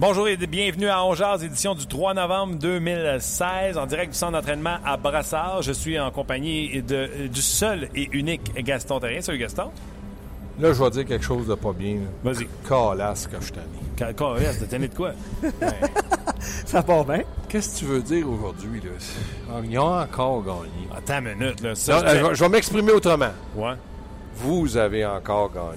Bonjour et bienvenue à Ongears, édition du 3 novembre 2016, en direct du centre d'entraînement à Brassard. Je suis en compagnie de, du seul et unique Gaston Terrien. Salut Gaston. Là, je vais dire quelque chose de pas bien. Vas-y. Calasse que je t'en ai. Carré, t'as tanné de quoi? Ça part bien. Qu'est-ce que tu veux dire aujourd'hui, là? Ah, Ils ont encore gagné. Attends une minute, là. Ça, Non, euh, je vais- je vais m'exprimer autrement. Ouais. Vous avez encore gagné.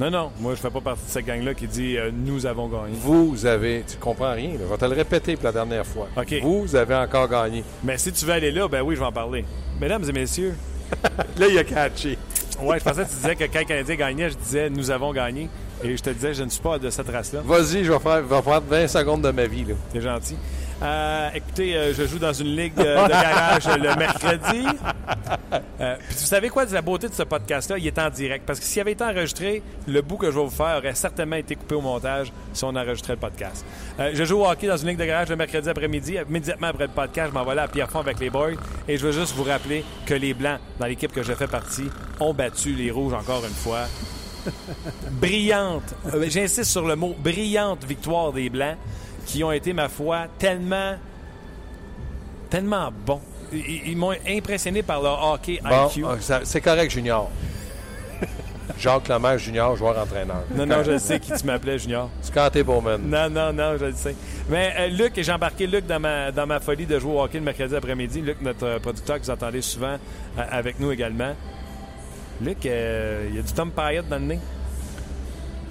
Non, non, moi, je fais pas partie de cette gang-là qui dit euh, nous avons gagné. Vous avez... Tu comprends rien, là. Je vais te le répéter pour la dernière fois. OK. Vous avez encore gagné. Mais si tu veux aller là, ben oui, je vais en parler. Mesdames et messieurs, Là, il a catché. ouais, je pensais que tu disais que quand le Canadien gagnait, je disais nous avons gagné. Et je te disais, je ne suis pas de cette race-là. Vas-y, je vais, faire, je vais prendre 20 secondes de ma vie, là. T'es gentil. Euh, écoutez, euh, je joue dans une ligue euh, de garage le mercredi. Euh, puis vous savez quoi de la beauté de ce podcast-là? Il est en direct. Parce que s'il avait été enregistré, le bout que je vais vous faire aurait certainement été coupé au montage si on enregistrait le podcast. Euh, je joue au hockey dans une ligue de garage le mercredi après-midi. Immédiatement après le podcast, je m'en vais là à Pierrefonds avec les boys. Et je veux juste vous rappeler que les Blancs, dans l'équipe que je fais partie, ont battu les Rouges encore une fois. brillante, j'insiste sur le mot, brillante victoire des Blancs qui ont été, ma foi, tellement, tellement bons. Ils, ils m'ont impressionné par leur hockey Bon, IQ. ah, c'est correct, Junior. Jacques Lemaire, Junior, joueur-entraîneur. Non, non, je sais qui tu m'appelais, Junior. Scotty Bowman. Non, non, non, je le sais. Mais euh, Luc, j'ai embarqué Luc dans ma, dans ma folie de jouer au hockey le mercredi après-midi. Luc, notre euh, producteur que vous entendez souvent euh, avec nous également. Luc, euh, il y a du Tom Payette dans le nez.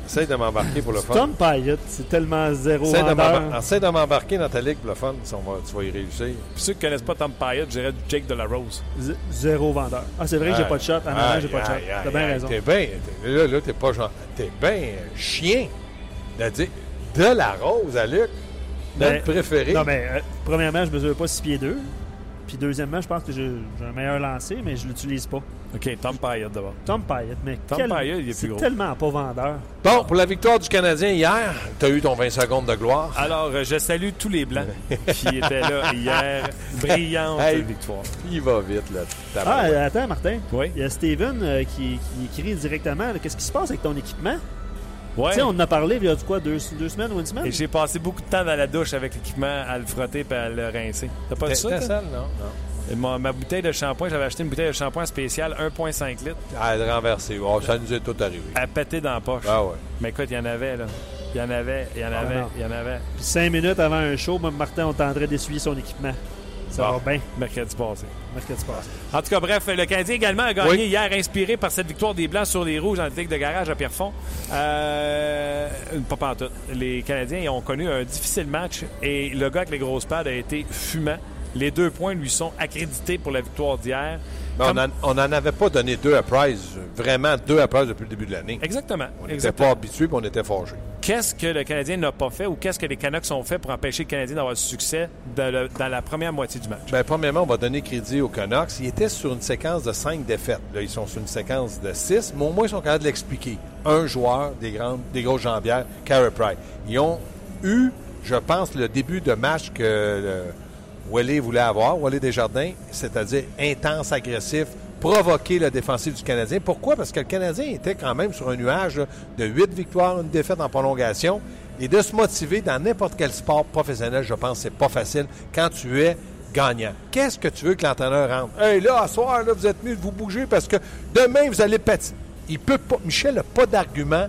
Essaye de m'embarquer pour le fun. Tom Payette, c'est tellement zéro Essaye vendeur. Essaye de m'embarquer dans ta ligue pour le fun. si on va- tu vas y réussir. Puis ceux qui connaissent pas Tom Payette, je dirais du Jake de la Rose. Z- Zéro vendeur. Ah, c'est vrai que j'ai pas de shot. Ah non, j'ai pas de shot. T'as bien raison. T'es bien. Là, là, t'es pas genre. T'es bien chien de dire de la rose à Luc. Notre Ben, préféré. Non, mais euh, premièrement, je mesure pas 6 pieds 2. Puis deuxièmement, je pense que j'ai un meilleur lancer, mais je l'utilise pas. OK, Tom Payette d'abord. Tom Payette, mais Tom quel- Payette, il est plus gros. tellement pas vendeur. Bon, pour la victoire du Canadien hier, t'as eu ton 20 secondes de gloire. Alors, euh, je salue tous les Blancs qui étaient là hier. Brillante Hey. victoire. Il va vite, là. Ah, attends, Martin. Oui. Il y a Steven euh, qui, qui écrit directement Qu'est-ce qui se passe avec ton équipement? Ouais. Tu sais, on en a parlé il y a du quoi, deux, deux semaines ou une semaine? Et j'ai passé beaucoup de temps dans la douche avec l'équipement à le frotter et à le rincer. T'as pas vu ça? t'es toi? seul, non? Non. Ma, ma bouteille de shampoing, j'avais acheté une bouteille de shampoing spéciale 1,5 litres. Ah, elle renversée. Oh, ça nous est tout arrivé. à péter dans la poche. Ah ouais. Mais écoute, il y en avait, là. Il y en avait, il y en avait, non. il y en avait. Puis cinq minutes avant un show, moi, Martin, on tendrait d'essuyer son équipement. Ça Bon. va bien. Mercredi passé. Mercredi passé. En tout cas, bref, le Canadien également a gagné Oui. hier, inspiré par cette victoire des Blancs sur les Rouges en ligue de garage à Pierrefonds. Euh, pas pantoute. Les Canadiens ont connu un difficile match et le gars avec les grosses pads a été fumant. Les deux points lui sont accrédités pour la victoire d'hier. Mais Comme- on n'en avait pas donné deux à Price, vraiment deux à Price depuis le début de l'année. Exactement. On n'était pas habitués et on était fâchés. Qu'est-ce que le Canadien n'a pas fait ou qu'est-ce que les Canucks ont fait pour empêcher le Canadien d'avoir du succès dans, le- dans la première moitié du match? Bien, premièrement, on va donner crédit aux Canucks. Ils étaient sur une séquence de cinq défaites. Là, ils sont sur une séquence de six, mais au moins, ils sont capables de l'expliquer. Un joueur, des, grandes, des grosses jambières, Carey Price. Ils ont eu, je pense, le début de match que Wally voulait avoir, Wally Desjardins, c'est-à-dire intense, agressif, provoquer le défensif du Canadien. Pourquoi? Parce que le Canadien était quand même sur un nuage de huit victoires, une défaite en prolongation. Et de se motiver dans n'importe quel sport professionnel, je pense c'est pas facile quand tu es gagnant. Qu'est-ce que tu veux que l'entraîneur rentre? Hey, là, à soir, là, vous êtes mieux de vous bouger parce que demain, vous allez patiner. Il peut pas. Michel n'a pas d'argument.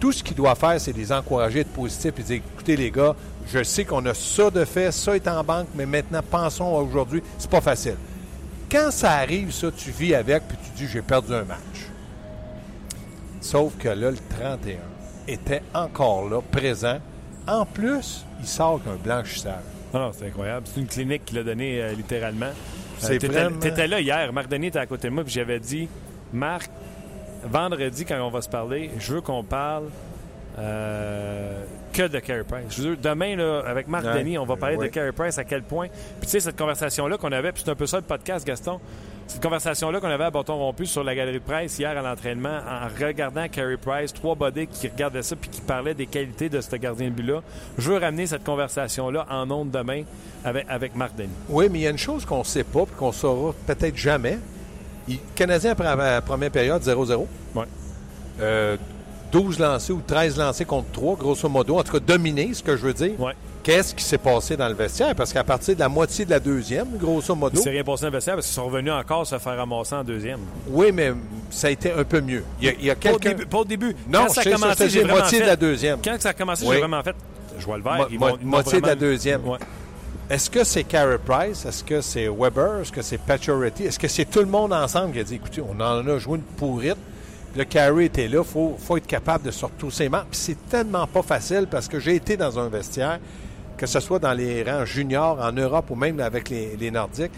Tout ce qu'il doit faire, c'est les encourager, être positif et dire écoutez, les gars, je sais qu'on a ça de fait, ça est en banque, mais maintenant, pensons à aujourd'hui. C'est pas facile. Quand ça arrive, ça, tu vis avec, puis tu dis j'ai perdu un match. Sauf que là, le 31 était encore là, présent. En plus, il sort qu'un blanchissage. Non, non, c'est incroyable. C'est une clinique qu'il a donnée euh, littéralement. C'est T'étais vraiment... t'étais là hier. Marc Denis était à côté de moi, puis j'avais dit, Marc, vendredi, quand on va se parler, je veux qu'on parle euh, que de Carey Price. Je veux dire, demain, là, avec Marc Ouais. Denis, on va parler Ouais. de Carey Price, à quel point. Puis tu sais, cette conversation-là qu'on avait, puis c'est un peu ça le podcast, Gaston. Cette conversation-là qu'on avait à bâton rompu sur la galerie de presse hier à l'entraînement, en regardant Carey Price, trois bodés qui regardaient ça puis qui parlaient des qualités de ce gardien de but-là. Je veux ramener cette conversation-là en ondes demain avec, avec Marc Denis. Oui, mais il y a une chose qu'on ne sait pas et qu'on saura peut-être jamais. Il, Canadien, après la première période, 0-0. Ouais. Euh, 12 lancés ou 13 lancés contre 3, grosso modo. En tout cas, dominé, ce que je veux dire. Ouais. Qu'est-ce qui s'est passé dans le vestiaire? Parce qu'à partir de la moitié de la deuxième, grosso modo, Il s'est rien passé dans le vestiaire parce qu'ils sont revenus encore se faire ramasser en deuxième. oui, mais ça a été un peu mieux. Il y a, il y a Pas au début. Pas au début. Non, Quand ça a commencé, j'ai moitié fait- de la deuxième. Quand ça a commencé, Oui. j'ai vraiment fait. Je vois le vert. Mo- ils mo- vont- ils vont moitié de la deuxième. Ouais. Est-ce que c'est Carey Price? Est-ce que c'est Weber? Est-ce que c'est Pacioretty? Est-ce que c'est tout le monde ensemble qui a dit, écoutez, on en a joué une pourrite. Le Carey était là. Il faut, faut être capable de sortir tous ses membres. Puis c'est tellement pas facile parce que j'ai été dans un vestiaire, que ce soit dans les rangs juniors, en Europe ou même avec les, Nordiques.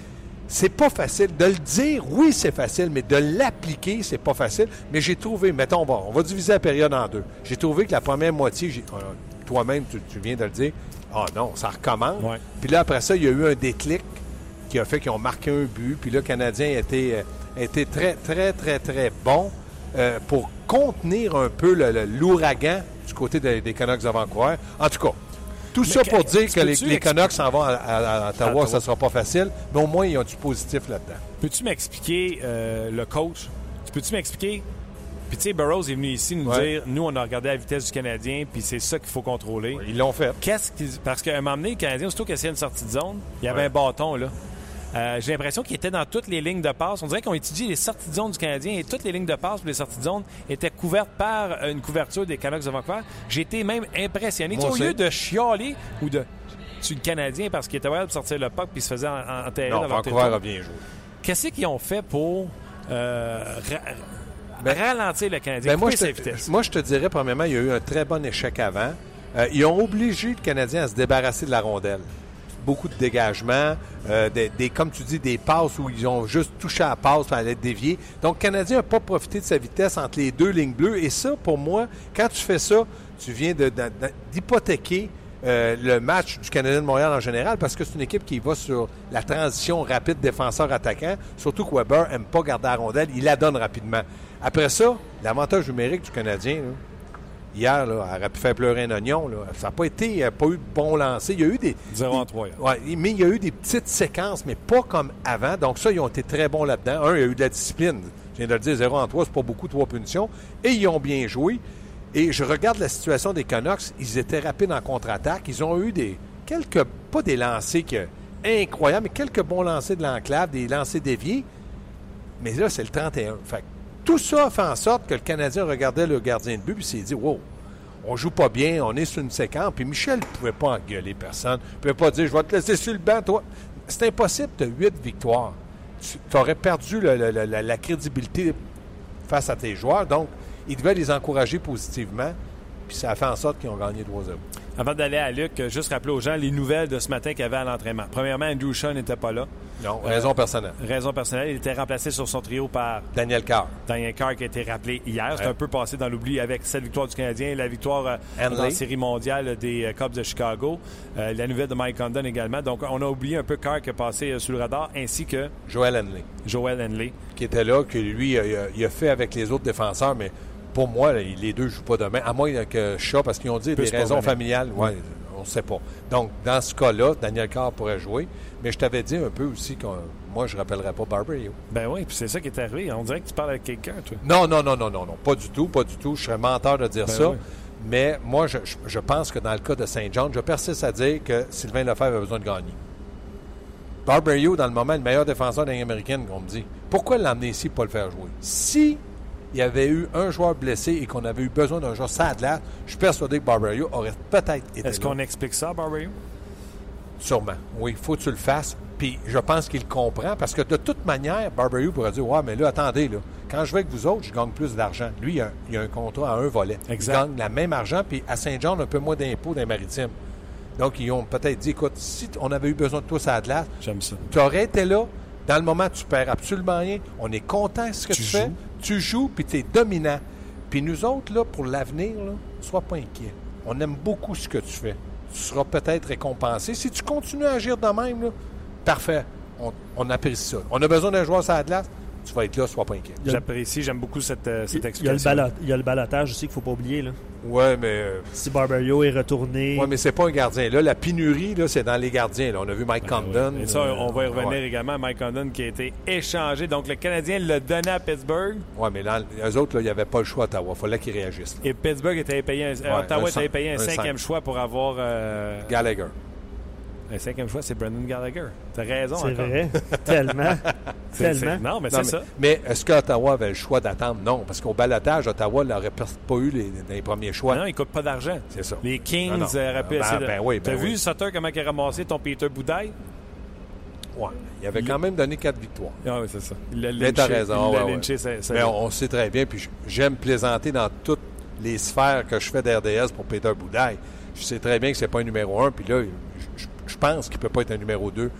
C'est pas facile. De le dire, oui, c'est facile, mais de l'appliquer, c'est pas facile. Mais j'ai trouvé, mettons, on va, on va diviser la période en deux. J'ai trouvé que la première moitié, j'ai- euh, toi-même, tu viens de le dire, ah non, ça recommence. Ouais. Puis là, après ça, il y a eu un déclic qui a fait qu'ils ont marqué un but. Puis là, le Canadien était, euh, était très, très, très, très bon euh, pour contenir un peu l'ouragan du côté des, des Canucks de Vancouver. En tout cas, tout ça pour dire que les, les Canucks s'en vont à, à- à Ottawa, ça sera pas facile. Mais au moins, ils ont du positif là-dedans. Peux-tu m'expliquer euh, le coach? Tu Peux-tu m'expliquer? Puis tu sais, Burroughs est venu ici nous Ouais. dire, nous, on a regardé la vitesse du Canadien, puis c'est ça qu'il faut contrôler. Ils l'ont fait. Qu'est-ce qu'ils... Parce qu'à un moment donné, le Canadien, aussitôt qu'il y a une sortie de zone, il y avait Ouais. un bâton, là. Euh, j'ai l'impression qu'il était dans toutes les lignes de passe. On dirait qu'on étudie les sorties de zone du Canadien et toutes les lignes de passe pour les sorties de zone étaient couvertes par une couverture des Canucks de Vancouver. Été même impressionné. Au lieu de chialer ou de tu le Canadien parce qu'il était capable de sortir le puck puis se faisait en- enterrer Non, dans leur Vancouver a bien joué. Qu'est-ce qu'ils ont fait pour euh, ra- Ben- ralentir le Canadien, Ben, moi, je sa te, vitesse? moi, je te dirais, premièrement, il y a eu un très bon échec avant. Euh, ils ont obligé le Canadien à se débarrasser de la rondelle. Beaucoup de dégagement, euh, des, des- comme tu dis, des passes où ils ont juste touché à la passe pour aller dévier. Donc, le Canadien n'a pas profité de sa vitesse entre les deux lignes bleues. Et ça, pour moi, quand tu fais ça, tu viens d'hypothéquer euh, le match du Canadien de Montréal en général parce que c'est une équipe qui va sur la transition rapide défenseur-attaquant. Surtout que Weber n'aime pas garder la rondelle, il la donne rapidement. Après ça, l'avantage numérique du Canadien, là, hier, là, elle aurait pu faire pleurer un oignon. là. Ça n'a pas été, il n'y a pas eu de bon lancer. Il y a eu des. 0 en des- 3. Ouais, mais il y a eu des petites séquences, mais pas comme avant. Donc, ça, ils ont été très bons là-dedans. Un, il y a eu de la discipline. Je viens de le dire, 0 en 3, c'est pas beaucoup, trois punitions. Et ils ont bien joué. Et je regarde la situation des Canucks. Ils étaient rapides en contre-attaque. Ils ont eu des. quelques. pas des lancers que, incroyables, mais quelques bons lancers de l'enclave, des lancers déviés. Mais là, c'est le 31. Fait que tout ça fait en sorte que le Canadien regardait le gardien de but et s'est dit Wow, on joue pas bien, on est sur une séquence. Puis Michel ne pouvait pas engueuler personne. Ne pouvait pas dire Je vais te laisser sur le banc, toi. C'est impossible, tu as huit victoires. Tu aurais perdu la, la crédibilité face à tes joueurs. Donc, il devait les encourager positivement. Puis ça a fait en sorte qu'ils ont gagné 3-0. Avant d'aller à Luc, euh, juste rappeler aux gens les nouvelles de ce matin qu'il y avait à l'entraînement. Premièrement, Andrew Shaw n'était pas là. Non, raison personnelle. Raison personnelle, il était remplacé sur son trio par Daniel Carr. Daniel Carr qui a été rappelé hier. C'est un peu passé dans l'oubli avec cette victoire du Canadien et la victoire euh, dans la série mondiale des euh, Cubs de Chicago. Euh, la nouvelle de Mike Condon également. Donc, on a oublié un peu Carr qui est passé euh, sous le radar, ainsi que Joel Henley. Joel Henley. qui était là, que lui, il a, il a fait avec les autres défenseurs, mais pour moi, les deux ne jouent pas demain, à moins que Shaw, parce qu'ils ont dit Peut des raisons familiales. Ouais, on ne sait pas. Donc, dans ce cas-là, Daniel Carr pourrait jouer, mais je t'avais dit un peu aussi que moi, je ne rappellerais pas Barberio. Ben oui, puis c'est ça qui est arrivé. On dirait que tu parles avec quelqu'un, toi. Non, non, non, non, non, non, pas du tout, pas du tout. Je serais menteur de dire Ben ça. oui. Mais moi, je, je- pense que dans le cas de Saint John, je persiste à dire que Sylvain Lefebvre a besoin de gagner. Barberio, dans le moment, le meilleur défenseur de américaine, qu'on me dit. Pourquoi l'emmener ici pour pas le faire jouer? Si il y avait eu un joueur blessé et qu'on avait eu besoin d'un joueur Sadler, je suis persuadé que Barberio aurait peut-être été Est-ce qu'on explique ça, Barberio? Sûrement. Oui, il faut que tu le fasses. Puis je pense qu'il comprend parce que de toute manière, Barberio pourrait dire Ouais, mais là, attendez, là, quand je vais avec vous autres, je gagne plus d'argent. Lui, il a, il a un contrat à un volet. Exact. Il gagne la même argent, puis à Saint-Jean, un peu moins d'impôts dans les maritimes. Donc, ils ont peut-être dit Écoute, si on avait eu besoin de toi glace, ça. tu aurais été là, Dans le moment, tu perds absolument rien. On est content de ce que tu, Tu fais. Tu joues, puis tu es dominant. Puis nous autres, là, pour l'avenir, sois pas inquiet. On aime beaucoup ce que tu fais. Tu seras peut-être récompensé. Si tu continues à agir de même, là, parfait. On, on apprécie ça. On a besoin d'un joueur sur la glace. Tu vas être là, sois pas inquiet. J'apprécie, j'aime beaucoup cette, euh, cette Il y, a le explication. ballot- il y a le balotage aussi qu'il faut pas oublier. Là. Ouais, mais, euh, Si Barbario est retourné, ouais, mais c'est pas un gardien. Là, la pénurie, là, c'est dans les gardiens. là. On a vu Mike Condon. Et ça, on va y revenir ouais. également. Mike Condon qui a été échangé. Donc, le Canadien l'a donné à Pittsburgh. Ouais, mais là, eux autres, là, il n'y avait pas le choix à Ottawa. Il fallait qu'ils réagissent. là. Et Pittsburgh était payé un, Ouais, Ottawa un était payé un, un cinquième cinq. choix pour avoir. euh, Gallagher. Un cinquième choix, c'est Brendan Gallagher. T'as raison. c'est encore. vrai. Tellement. Tellement. Non, mais c'est ça. mais est-ce qu'Ottawa avait le choix d'attendre? Non, parce qu'au balotage, Ottawa n'aurait pas pas eu les, les premiers choix. Non, il coûte pas d'argent. C'est ça. Les Kings auraient pu Ben, essayer de- ben oui, ben T'as vu, oui. Sutter, comment il a ramassé ton Peter Boudaille? Ouais. Il avait quand même donné quatre victoires. Ah oui, c'est ça. Il l'a Mais t'as lynché. raison. Il l'a ouais. Mais on, on sait très bien, puis j'aime plaisanter dans toutes les sphères que je fais d'RDS pour Peter Boudaille. Je sais très bien que c'est pas un numéro un, puis là, pense qu'il peut pas être un numéro deux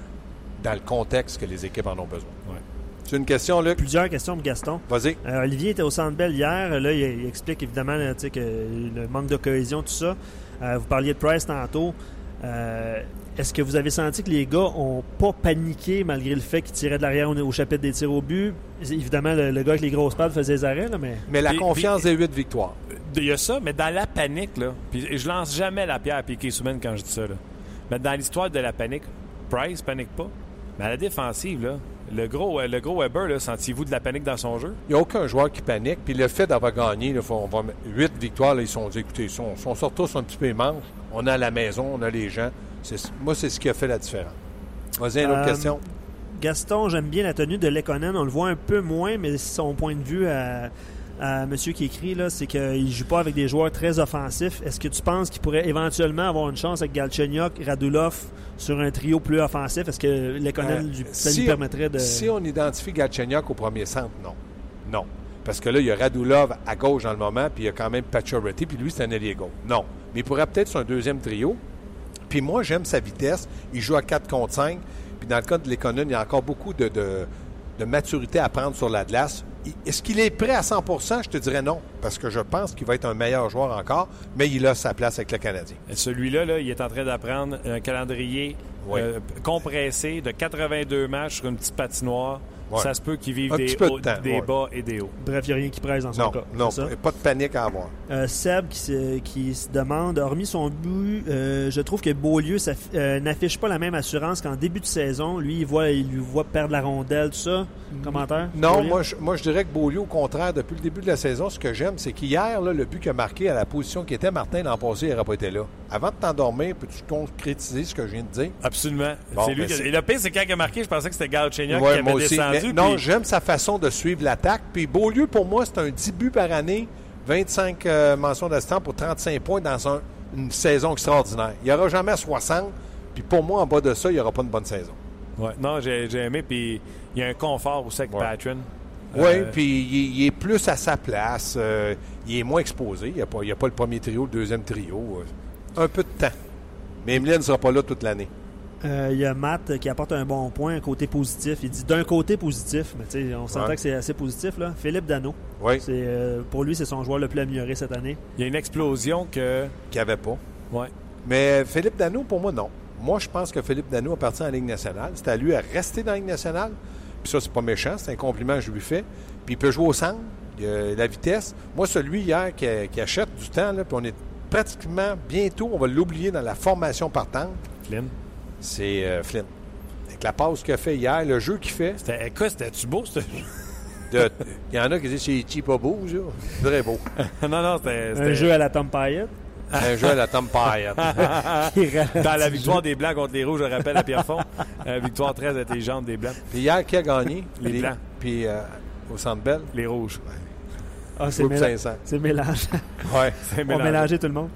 dans le contexte que les équipes en ont besoin. Ouais. C'est une question, Luc? Plusieurs questions pour Gaston. Vas-y. Euh, Olivier était au Centre Bell hier. Là, il, il explique évidemment là, que le manque de cohésion, tout ça. Euh, vous parliez de Price tantôt. Euh, Est-ce que vous avez senti que les gars ont pas paniqué malgré le fait qu'ils tiraient de l'arrière au, au chapitre des tirs au but? Évidemment, le, le gars avec les grosses pattes faisait des arrêts, là, mais Mais la Puis- confiance des huit victoires. Il y a ça, mais dans la panique, là, puis je lance jamais la pierre à Piquet Soumen quand je dis ça, là. Mais dans l'histoire de la panique, Price panique pas. Mais à la défensive, là, le gros, euh, le gros Weber, là, sentiez-vous de la panique dans son jeu? Il n'y a aucun joueur qui panique. Puis le fait d'avoir gagné, là, faut- on va mettre huit victoires, là, ils sont dit, écoutez, ils sont, sont sortis tous un petit peu manches. On a la maison, on a les gens. C'est- moi, c'est ce qui a fait la différence. Vas-y, une autre Euh, question. Gaston, j'aime bien la tenue de Lekonen. On le voit un peu moins, mais son point de vue à, monsieur qui écrit, là, c'est qu'il joue pas avec des joueurs très offensifs. Est-ce que tu penses qu'il pourrait éventuellement avoir une chance avec Galchenyuk, Radulov sur un trio plus offensif? Est-ce que Euh, lui, ça si- lui permettrait de... Si on identifie Galchenyuk au premier centre, non. Non. Parce que là, il y a Radulov à gauche dans le moment, puis il y a quand même Pacioretty, puis lui, c'est un ailier gauche. Non. Mais il pourrait peut-être sur un deuxième trio. Puis moi, j'aime sa vitesse. Il joue à 4 contre 5. Puis dans le cas de Lekonen, il y a encore beaucoup de, de- de maturité à prendre sur la glace. Est-ce qu'il est prêt à 100% Je te dirais non. Parce que je pense qu'il va être un meilleur joueur encore, mais il a sa place avec le Canadien. Celui-là, là, il est en train d'apprendre un calendrier Oui. euh, compressé de 82 matchs sur une petite patinoire. Ouais. Ça se peut qu'il vive Un des, petit peu de hauts, temps, des ouais. bas et des hauts. Bref, il n'y a rien qui presse dans son Non, cas. non, ça? pas de panique à avoir. Euh, Seb qui se, qui se demande, hormis son but, euh, je trouve que Beaulieu euh, n'affiche pas la même assurance qu'en début de saison. Lui, il, voit, il lui voit perdre la rondelle, tout ça. Commentaire? Non, Beaulieu? moi je, moi je dirais que Beaulieu, au contraire, depuis le début de la saison, ce que j'aime, c'est qu'hier, le but qu'il a marqué à la position qui était, Martin l'an passé, il n'aurait pas été là. Avant de t'endormir, peux-tu concrétiser ce que je viens de dire? Absolument. Bon, c'est lui ben, qui- c'est- Et le pire, c'est quand il a marqué, je pensais que c'était Ouais, qui avait descendu. Non, puis- j'aime sa façon de suivre l'attaque. Puis Beaulieu, pour moi, c'est un 10 buts par année, 25 euh, mentions d'assistants pour 35 points dans un- une saison extraordinaire. Il n'y aura jamais 60. Puis pour moi, en bas de ça, il n'y aura pas une bonne saison. Ouais, non, j'ai aimé. Puis il y a un confort aussi avec Ouais. Patron. Oui, Euh, puis il, est- il est plus à sa place. euh, il est moins exposé. Il n'y a, pas- il y a pas le premier trio, le deuxième trio. un peu de temps. Mais Emeline ne sera pas là toute l'année. Euh, Il y a Matt qui apporte un bon point, un côté positif. Il dit d'un côté positif, mais tu sais, on s'entend Ouais. que c'est assez positif. Là. Philippe Dano, c'est, euh, pour lui, c'est son joueur le plus amélioré cette année. Il y a une explosion que. qu'il n'y avait pas. Ouais. Mais Philippe Dano, pour moi, non. Moi, je pense que Philippe Dano a parti en Ligue nationale. C'est à lui à rester dans la Ligue nationale. Puis ça, c'est pas méchant. C'est un compliment que je lui fais. Puis il peut jouer au centre. Il a la vitesse. Moi, celui hier qui, qui achète du temps, là, puis on est pratiquement bientôt, on va l'oublier dans la formation partante, Flynn. C'est euh, Flynn. Avec la passe qu'il a fait hier, le jeu qu'il fait, C'était, écoute, c'était-tu beau, ce jeu? de- il y en a qui disent c'est cheap pas beau, ça. C'est Très beau. non, non, c'était. Un jeu à la Tom un jeu à la Tom Dans la victoire jeu. des Blancs contre les Rouges, je rappelle à Pierrefonds. Euh, victoire très intelligente des Blancs. Puis hier, qui a gagné? Les Blancs. Puis euh, au Centre Bell, Les Rouges. Ah, c'est, groupe méla- 500. c'est mélange. Ouais. C'est On mélangé. mélanger tout le monde.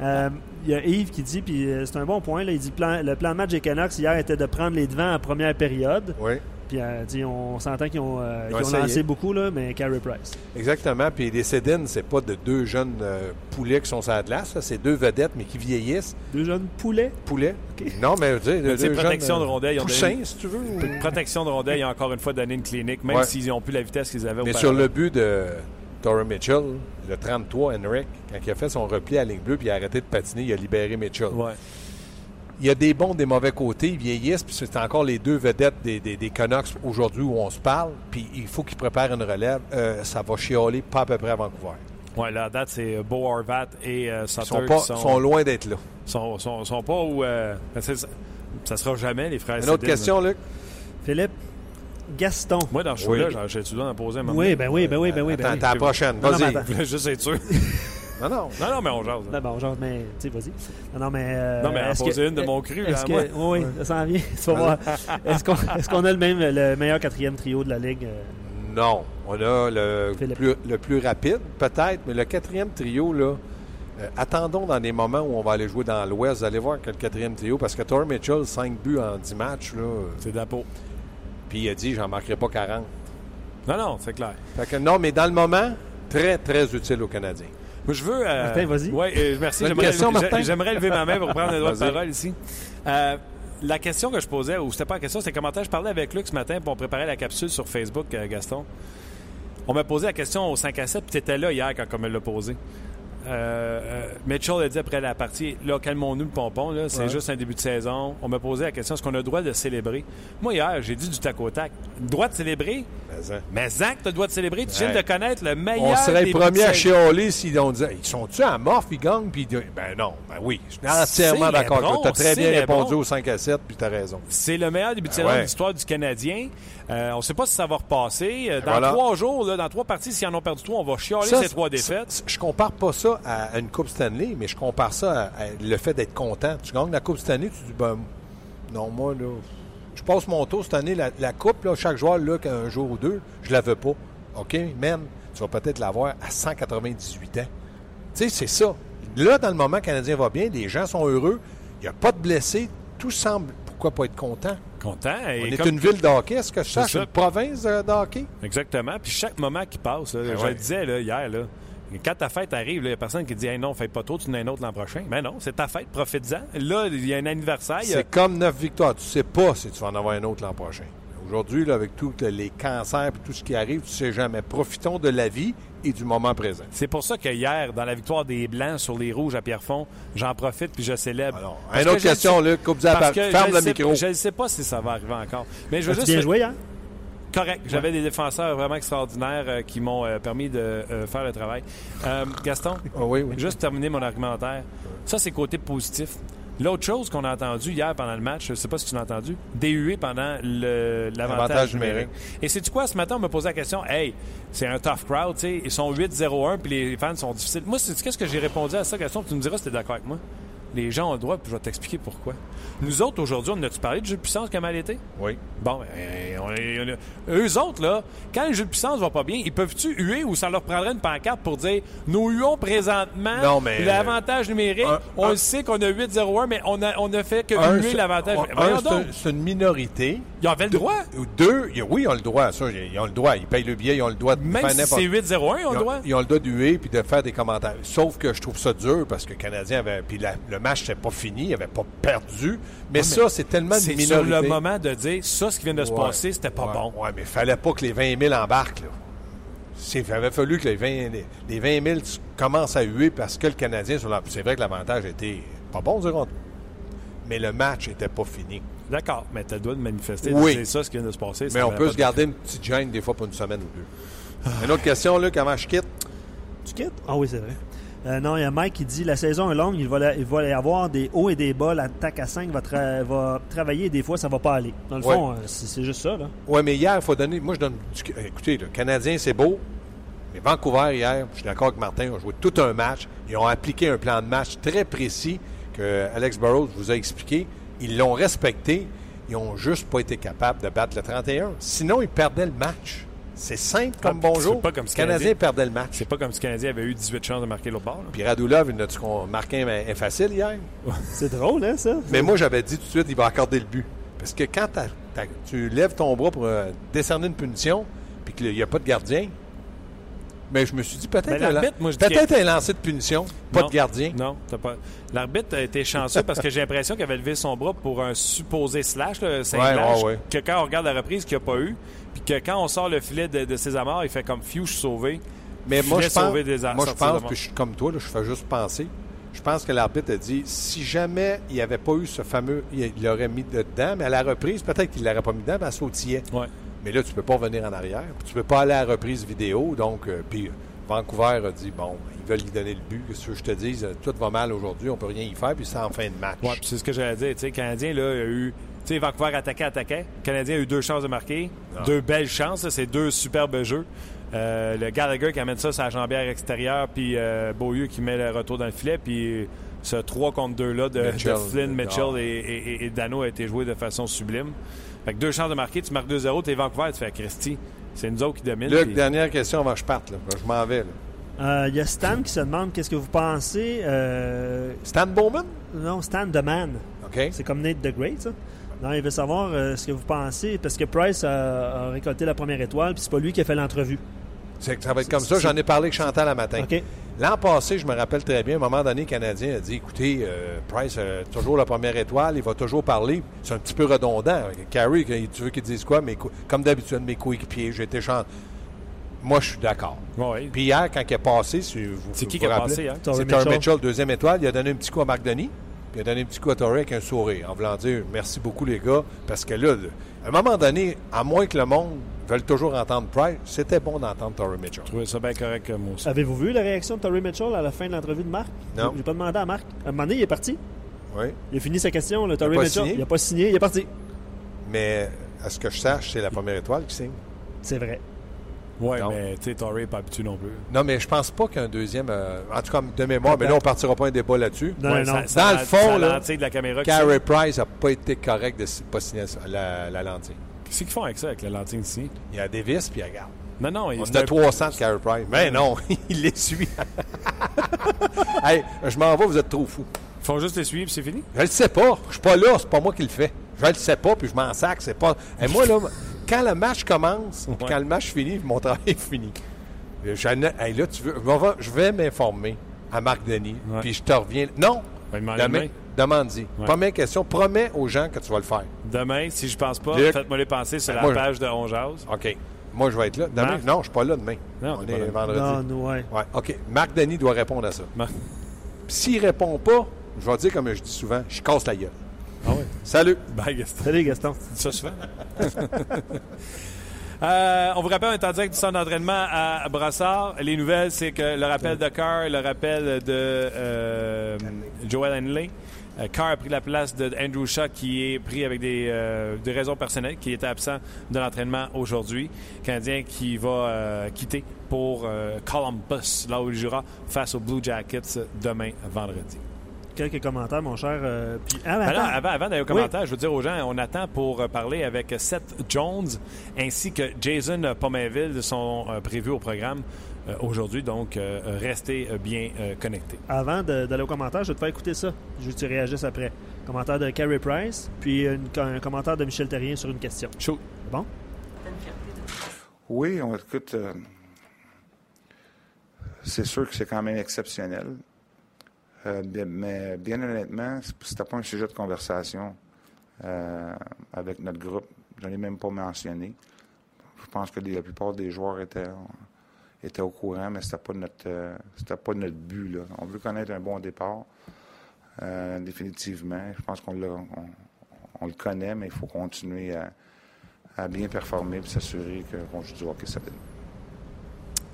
Euh, Il y a Yves qui dit, puis euh, c'est un bon point, là, il dit plan- le plan de match des Canucks hier était de prendre les devants en première période. Oui. Puis euh, on s'entend qu'ils ont, euh, ont lancé beaucoup, là, mais Carey Price. Exactement. Puis les Cédines, c'est pas de deux jeunes euh, poulets qui sont sur la glace. là. C'est deux vedettes, mais qui vieillissent. Deux jeunes poulets? Poulets. Non, mais tu sais, deux protection jeunes, de rondelles, poussins, donné- si tu veux. ou- Protection de rondelles, ils ont encore une fois donné une clinique, même Ouais. s'ils n'ont plus la vitesse qu'ils avaient Mais sur le but de Torrey Mitchell, le 33, Henrik, quand il a fait son repli à la ligne bleue puis il a arrêté de patiner, il a libéré Mitchell. Ouais. Il y a des bons, des mauvais côtés, ils vieillissent, puis c'est encore les deux vedettes des, des, des Canucks aujourd'hui où on se parle, puis il faut qu'ils préparent une relève. Euh, ça va chialer pas à peu près à Vancouver. Ouais, la date, c'est euh, Beau Horvat et euh, Ils Sutter sont, pas, qui sont, sont loin d'être là. sont, sont- sont pas où. euh, ben, ça sera jamais, les frères. Une autre question, Luc? Philippe, Gaston. là. Moi, dans ce show-là, Oui. j'ai- j'ai-tu dois en poser un moment. Oui, ben oui, ben oui, ben oui. Ben Attends, la prochaine. Non, non, Vas-y. mais Je voulais juste être sûr. Non, non. non, non, mais on jase. Non, bon, genre, mais, tu sais, vas-y. Non, non, mais. euh, Non, mais en est-ce poser que- une de mon cru, Est-ce à que, moi. oui, ça s'en vient. Tu vas voir. Est-ce qu'on qu'on a le même, le meilleur quatrième trio de la Ligue? euh, Non. On a le plus, le plus rapide, peut-être, mais le quatrième trio, là, euh, attendons dans des moments où on va aller jouer dans l'Ouest. Vous allez voir que le quatrième trio, parce que Torrey Mitchell, 5 buts en 10 matchs, là, C'est de la peau. Puis il a dit j'en marquerai pas 40. Non, non, c'est clair. Fait que non, mais dans le moment, très, très utile aux Canadiens. Moi, je veux. euh, Martin, vas-y. Oui, merci. Une J'aimerais question, j'ai- Martin? J'aimerais lever ma main pour prendre un droit de parole ici. Euh, la question que je posais, ou c'était pas la question, c'était commentaire. Je parlais avec Luc ce matin, on préparait la capsule sur Facebook, euh, Gaston. On m'a posé la question au 5 à 7, puis tu étais là hier quand on me l'a posé. Euh, euh, Mitchell a dit après la partie, là, calmons-nous le pompon, là, c'est Ouais. juste un début de saison. On m'a posé la question, est-ce qu'on a le droit de célébrer? Moi, hier, j'ai dit du tac au tac. Droit de célébrer? Mais, hein, Mais Zach, tu droit de célébrer. Tu viens Ouais. de connaître le meilleur. On serait les début premiers de à chialer s'ils ont dit Ils sont-tu à mort, ils gagnent, puis Ben non, ben oui. Je suis entièrement d'accord. Tu as très bien répondu au 5 à 7, puis tu as raison. C'est le meilleur début de Ben saison de l'histoire du Canadien. Euh, on ne sait pas si ça va repasser. Euh, Dans voilà. trois jours, là, dans trois parties, s'ils en ont perdu trois, on va chialer Ça, ces trois défaites. Je compare pas ça à à une Coupe Stanley, mais je compare ça à, à le fait d'être content. Tu gagnes la Coupe Stanley, tu dis, ben, non, moi, là, je passe mon tour cette année. La, la Coupe, là, chaque joueur, là, qu'un jour ou deux, je la veux pas. OK, man, tu vas peut-être l'avoir à 198 ans. Tu sais, c'est ça. Là, dans le moment, le Canadien va bien, les gens sont heureux, il n'y a pas de blessés, tout semble. Pourquoi pas être content? Content. Et On est comme- une ville de hockey, est-ce que je C'est sache? Une province euh, de hockey? Exactement. Puis chaque moment qui passe, là, je Ben ouais. le disais là, hier, là, quand ta fête arrive, il n'y a personne qui dit hey, non, fais pas trop, tu en as un autre l'an prochain. Mais non, c'est ta fête, profites-en. Là, il y a un anniversaire. a- C'est comme neuf victoires. Tu sais pas si tu vas en avoir un autre l'an prochain. Aujourd'hui, là, avec tous les cancers et tout ce qui arrive, tu sais jamais. Profitons de la vie et du moment présent. C'est pour ça que hier, dans la victoire des Blancs sur les Rouges à Pierrefonds, j'en profite puis je célèbre. Alors, une que autre ne question, sais- Luc. Coupe que Ferme je le sais- micro. Je ne sais pas si ça va arriver encore. Mais je veux juste bien joué, hein? Correct. J'avais des défenseurs vraiment extraordinaires euh, qui m'ont euh, permis de euh, faire le travail. Gaston, Ah oui, oui. juste terminer mon argumentaire. Ça, c'est côté positif. L'autre chose qu'on a entendu hier pendant le match, je ne sais pas si tu l'as entendu, DUE pendant l'avantage Avantage numérique. Et c'est quoi, ce matin, on me posé la question, hey, c'est un tough crowd, tu sais, ils sont 8-0-1, puis les fans sont difficiles. Moi, c'est qu'est-ce que j'ai répondu à ça, Gaston? Tu me diras si tu es d'accord avec moi. Les gens ont le droit, puis je vais t'expliquer pourquoi. Nous autres, aujourd'hui, on a-tu parlé de jeu de puissance comme elle était? Oui. Bon, ben, on est- on est- eux autres, là, quand le jeu de puissance va pas bien, ils peuvent-tu huer ou ça leur prendrait une pancarte pour dire nous huons présentement Non, mais- l'avantage numérique, Un- on un- sait qu'on a 8-0-1, mais on a, on a fait que Un, huer l'avantage. un, Voyons c'est une minorité. ils avaient le droit. Deux, oui, ils ont le droit. Ça, ils ont le droit. Ils payent le billet, ils ont le droit de Même faire si n'importe c'est 8-0-1, ils ont le droit. ils ont le droit d'huer puis de faire des commentaires. Sauf que je trouve ça dur parce que le Canadien avait. Puis la- le match n'était pas fini, il n'avait pas perdu. Mais ça, c'est tellement une C'est sur minorité. le moment de dire ça, ce qui vient de se Ouais. passer, c'était pas Ouais, bon. Oui, mais il fallait pas que les 20 000 embarquent. Là. C'est- Il avait fallu que les 20, les- les 20 000 commencent à huer parce que le Canadien, c'est vrai que l'avantage était pas bon, dirons mais le match n'était pas fini. D'accord, mais tu as le droit de manifester. Oui. C'est ça, ce qui vient de se passer. Mais on peut se de- garder une petite gêne des fois pour une semaine ou deux. Une autre question, Luc, avant je quitte. Tu quittes? Ah oui, c'est vrai. Euh, non, il y a Mike qui dit la saison est longue, il va, la- il va y avoir des hauts et des bas. L'attaque à 5 va, tra- va travailler et des fois, ça va pas aller. Dans le Ouais. fond, euh, c'est juste ça. Là. Oui, mais hier, il faut donner. Moi, je donne. du- Écoutez, le Canadien, c'est beau. Mais Vancouver, hier, je suis d'accord avec Martin, ont joué tout un match. Ils ont appliqué un plan de match très précis que Alex Burrows vous a expliqué. Ils l'ont respecté. Ils ont juste pas été capables de battre le 31. Sinon, ils perdaient le match. C'est simple comme Ah, puis bonjour. c'est pas comme le ce Canadien Canadien. perdait le match. C'est pas comme si le Canadien avait eu 18 chances de marquer l'autre bord. là. Puis Radulov, il n'a marqué un, un facile hier. C'est drôle, hein, ça? Mais moi, j'avais dit tout de suite, il va accorder le but. Parce que quand tu lèves ton bras pour euh, décerner une punition, puis qu'il n'y a pas de gardien, mais je me suis dit Ben, peut-être dis peut-être un lancer de punition, pas Non. de gardien. Non, t'as pas. L'arbitre a été chanceux parce que j'ai l'impression qu'il avait levé son bras pour un supposé slash, là, cinglage, ouais, ouais. que quand on regarde la reprise, qu'il n'y a pas eu, puis que quand on sort le filet de, de ses amarres, il fait comme Phew, je suis sauvé. Mais moi, je pense, sauvé des moi, je pense, puis je suis comme toi, là, je fais juste penser. Je pense que l'arbitre a dit si jamais il n'y avait pas eu ce fameux, il il l'aurait mis dedans, mais à la reprise, peut-être qu'il ne l'aurait pas mis dedans, mais elle sautillait. Ouais. Mais là, tu peux pas revenir en arrière. Tu peux pas aller à la reprise vidéo. Donc, euh, puis Vancouver a dit bon, ils veulent lui donner le but. Qu'est-ce que je te dis? Tout va mal aujourd'hui, on peut rien y faire. Puis c'est en fin de match. Ouais, puis c'est ce que j'allais dire. Tu sais, le Canadien, là, il a eu. Tu sais, Vancouver attaquait, attaquait. Le Canadien a eu deux chances de marquer. Deux belles chances. C'est deux superbes jeux. Euh, le Gallagher qui amène ça la jambière extérieure, puis euh, Beaulieu qui met le retour dans le filet, puis ce 3 contre 2-là de, de Flynn, Mitchell ah. et, et- et Dano a été joué de façon sublime. Fait que deux chances de marquer, tu marques 2-0, t'es Vancouver, tu fais Christy. C'est nous autres qui dominent. Luc, dernière question avant que je parte. là. Je m'en vais. là. Euh, Il y a Stan qui se demande qu'est-ce que vous pensez. euh, Stan Bowman? Non, Stan The Man. OK. C'est comme Nate the Great, ça. Non, il veut savoir euh, ce que vous pensez, parce que Price a, a récolté la première étoile, puis c'est pas lui qui a fait l'entrevue. C'est que ça va être comme ça. J'en ai parlé avec Chantal la matin. L'an passé, je me rappelle très bien, à un moment donné, le Canadien a dit écoutez, euh, Price a toujours la première étoile, il va toujours parler. C'est un petit peu redondant. Carey, tu veux qu'il dise quoi? Mais Comme d'habitude, mes coéquipiers, j'ai été chant. Moi, je suis d'accord. Ouais. Puis hier, quand il est passé, si vous C'est qui vous qui a passé hier? Torrey C'est Mitchell. Mitchell, deuxième étoile. Il a donné un petit coup à Marc Denis, puis il a donné un petit coup à Torrey avec un sourire, en voulant dire merci beaucoup, les gars, parce que là, à un moment donné, à moins que le monde veuille toujours entendre Price, c'était bon d'entendre Torrey Mitchell. Je trouvais ça bien correct, euh, moi aussi. Avez-vous vu la réaction de Torrey Mitchell à la fin de l'entrevue de Marc? Non. J'ai pas demandé à Marc. À un moment donné, il est parti. Oui. Il a fini sa question, le Torrey pas Mitchell. signé? Il a pas signé, il est parti. Mais à ce que je sache, c'est la première étoile qui signe. C'est vrai. Non. mais tu sais, Torrey n'est pas habitué non plus. Non, mais je pense pas qu'un deuxième. euh, en tout cas, de mémoire, mais là, on partira pas un débat là-dessus. Non, Ouais, non, ça- non. ça- Dans le fond, ça là, lentille de la caméra. Carey Price n'a pas été correct de s- pas signer la, la lentille. Qu'est-ce qu'ils font avec ça, avec la lentille ici? Il y a Davis, puis il regarde. Non, non, On c'est a un- 300 de Carey Price. Mais non, il les suit. hey, je m'en vais, vous êtes trop fous. Ils font juste les suivre, c'est fini? Je le sais pas. Je suis pas là, c'est pas moi qui le fais. Je le sais pas, puis je m'en sac. C'est pas. Et moi, là, quand le match commence, Ouais. quand le match finit, mon travail est fini. Je, hey, là, tu veux, je vais- je vais m'informer à Marc Denis, Ouais. puis je te reviens. Non! Demain, demain. demande-y. Ouais. Première question, promets aux gens que tu vas le faire. Demain, si je pense pas, Luc. faites-moi les penser sur Ben, la moi, page de On Jase. OK. Moi, je vais être là. Demain? Marc? Non, je suis pas là demain. Non, On est vendredi. Non, ouais. Ouais, OK. Marc Denis doit répondre à ça. Marc. S'il répond pas, je vais dire comme je dis souvent, je casse la gueule. Ah ouais? Salut! Bye, Gaston. Salut, Gaston. Tu dis ça souvent? Euh, on vous rappelle, on est en direct du centre d'entraînement à Brassard. Les nouvelles, c'est que le rappel de Carr, le rappel de euh, Joel Henley. Euh, Carr a pris la place de Andrew Shaw qui est pris avec des, euh, des raisons personnelles, qui était absent de l'entraînement aujourd'hui. Canadien qui va euh, quitter pour euh, Columbus, là où il jouera face aux Blue Jackets demain vendredi. Quelques commentaires, mon cher. euh, puis, ah, Ben non, avant, avant d'aller aux Oui. commentaires, je veux dire aux gens, on attend pour parler avec Seth Jones ainsi que Jason Pomainville sont euh, prévus au programme euh, aujourd'hui. Donc, restez euh, bien euh, connectés. Avant d'aller aux commentaires, je vais te faire écouter ça. Je veux que tu réagisses après. Commentaire de Carey Price, puis une- un commentaire de Michel Terrien sur une question. Shoot. Bon? Oui, on écoute. euh, c'est sûr que c'est quand même exceptionnel. Euh, mais bien honnêtement, c'était pas un sujet de conversation euh, avec notre groupe. Je l'ai même pas mentionné. Je pense que la plupart des joueurs étaient, étaient au courant, mais c'était pas notre c'était pas notre but. Là. On veut connaître un bon départ. euh, définitivement. Je pense qu'on on, le connaît, mais il faut continuer à, bien performer et s'assurer qu'on joue du hockey solide.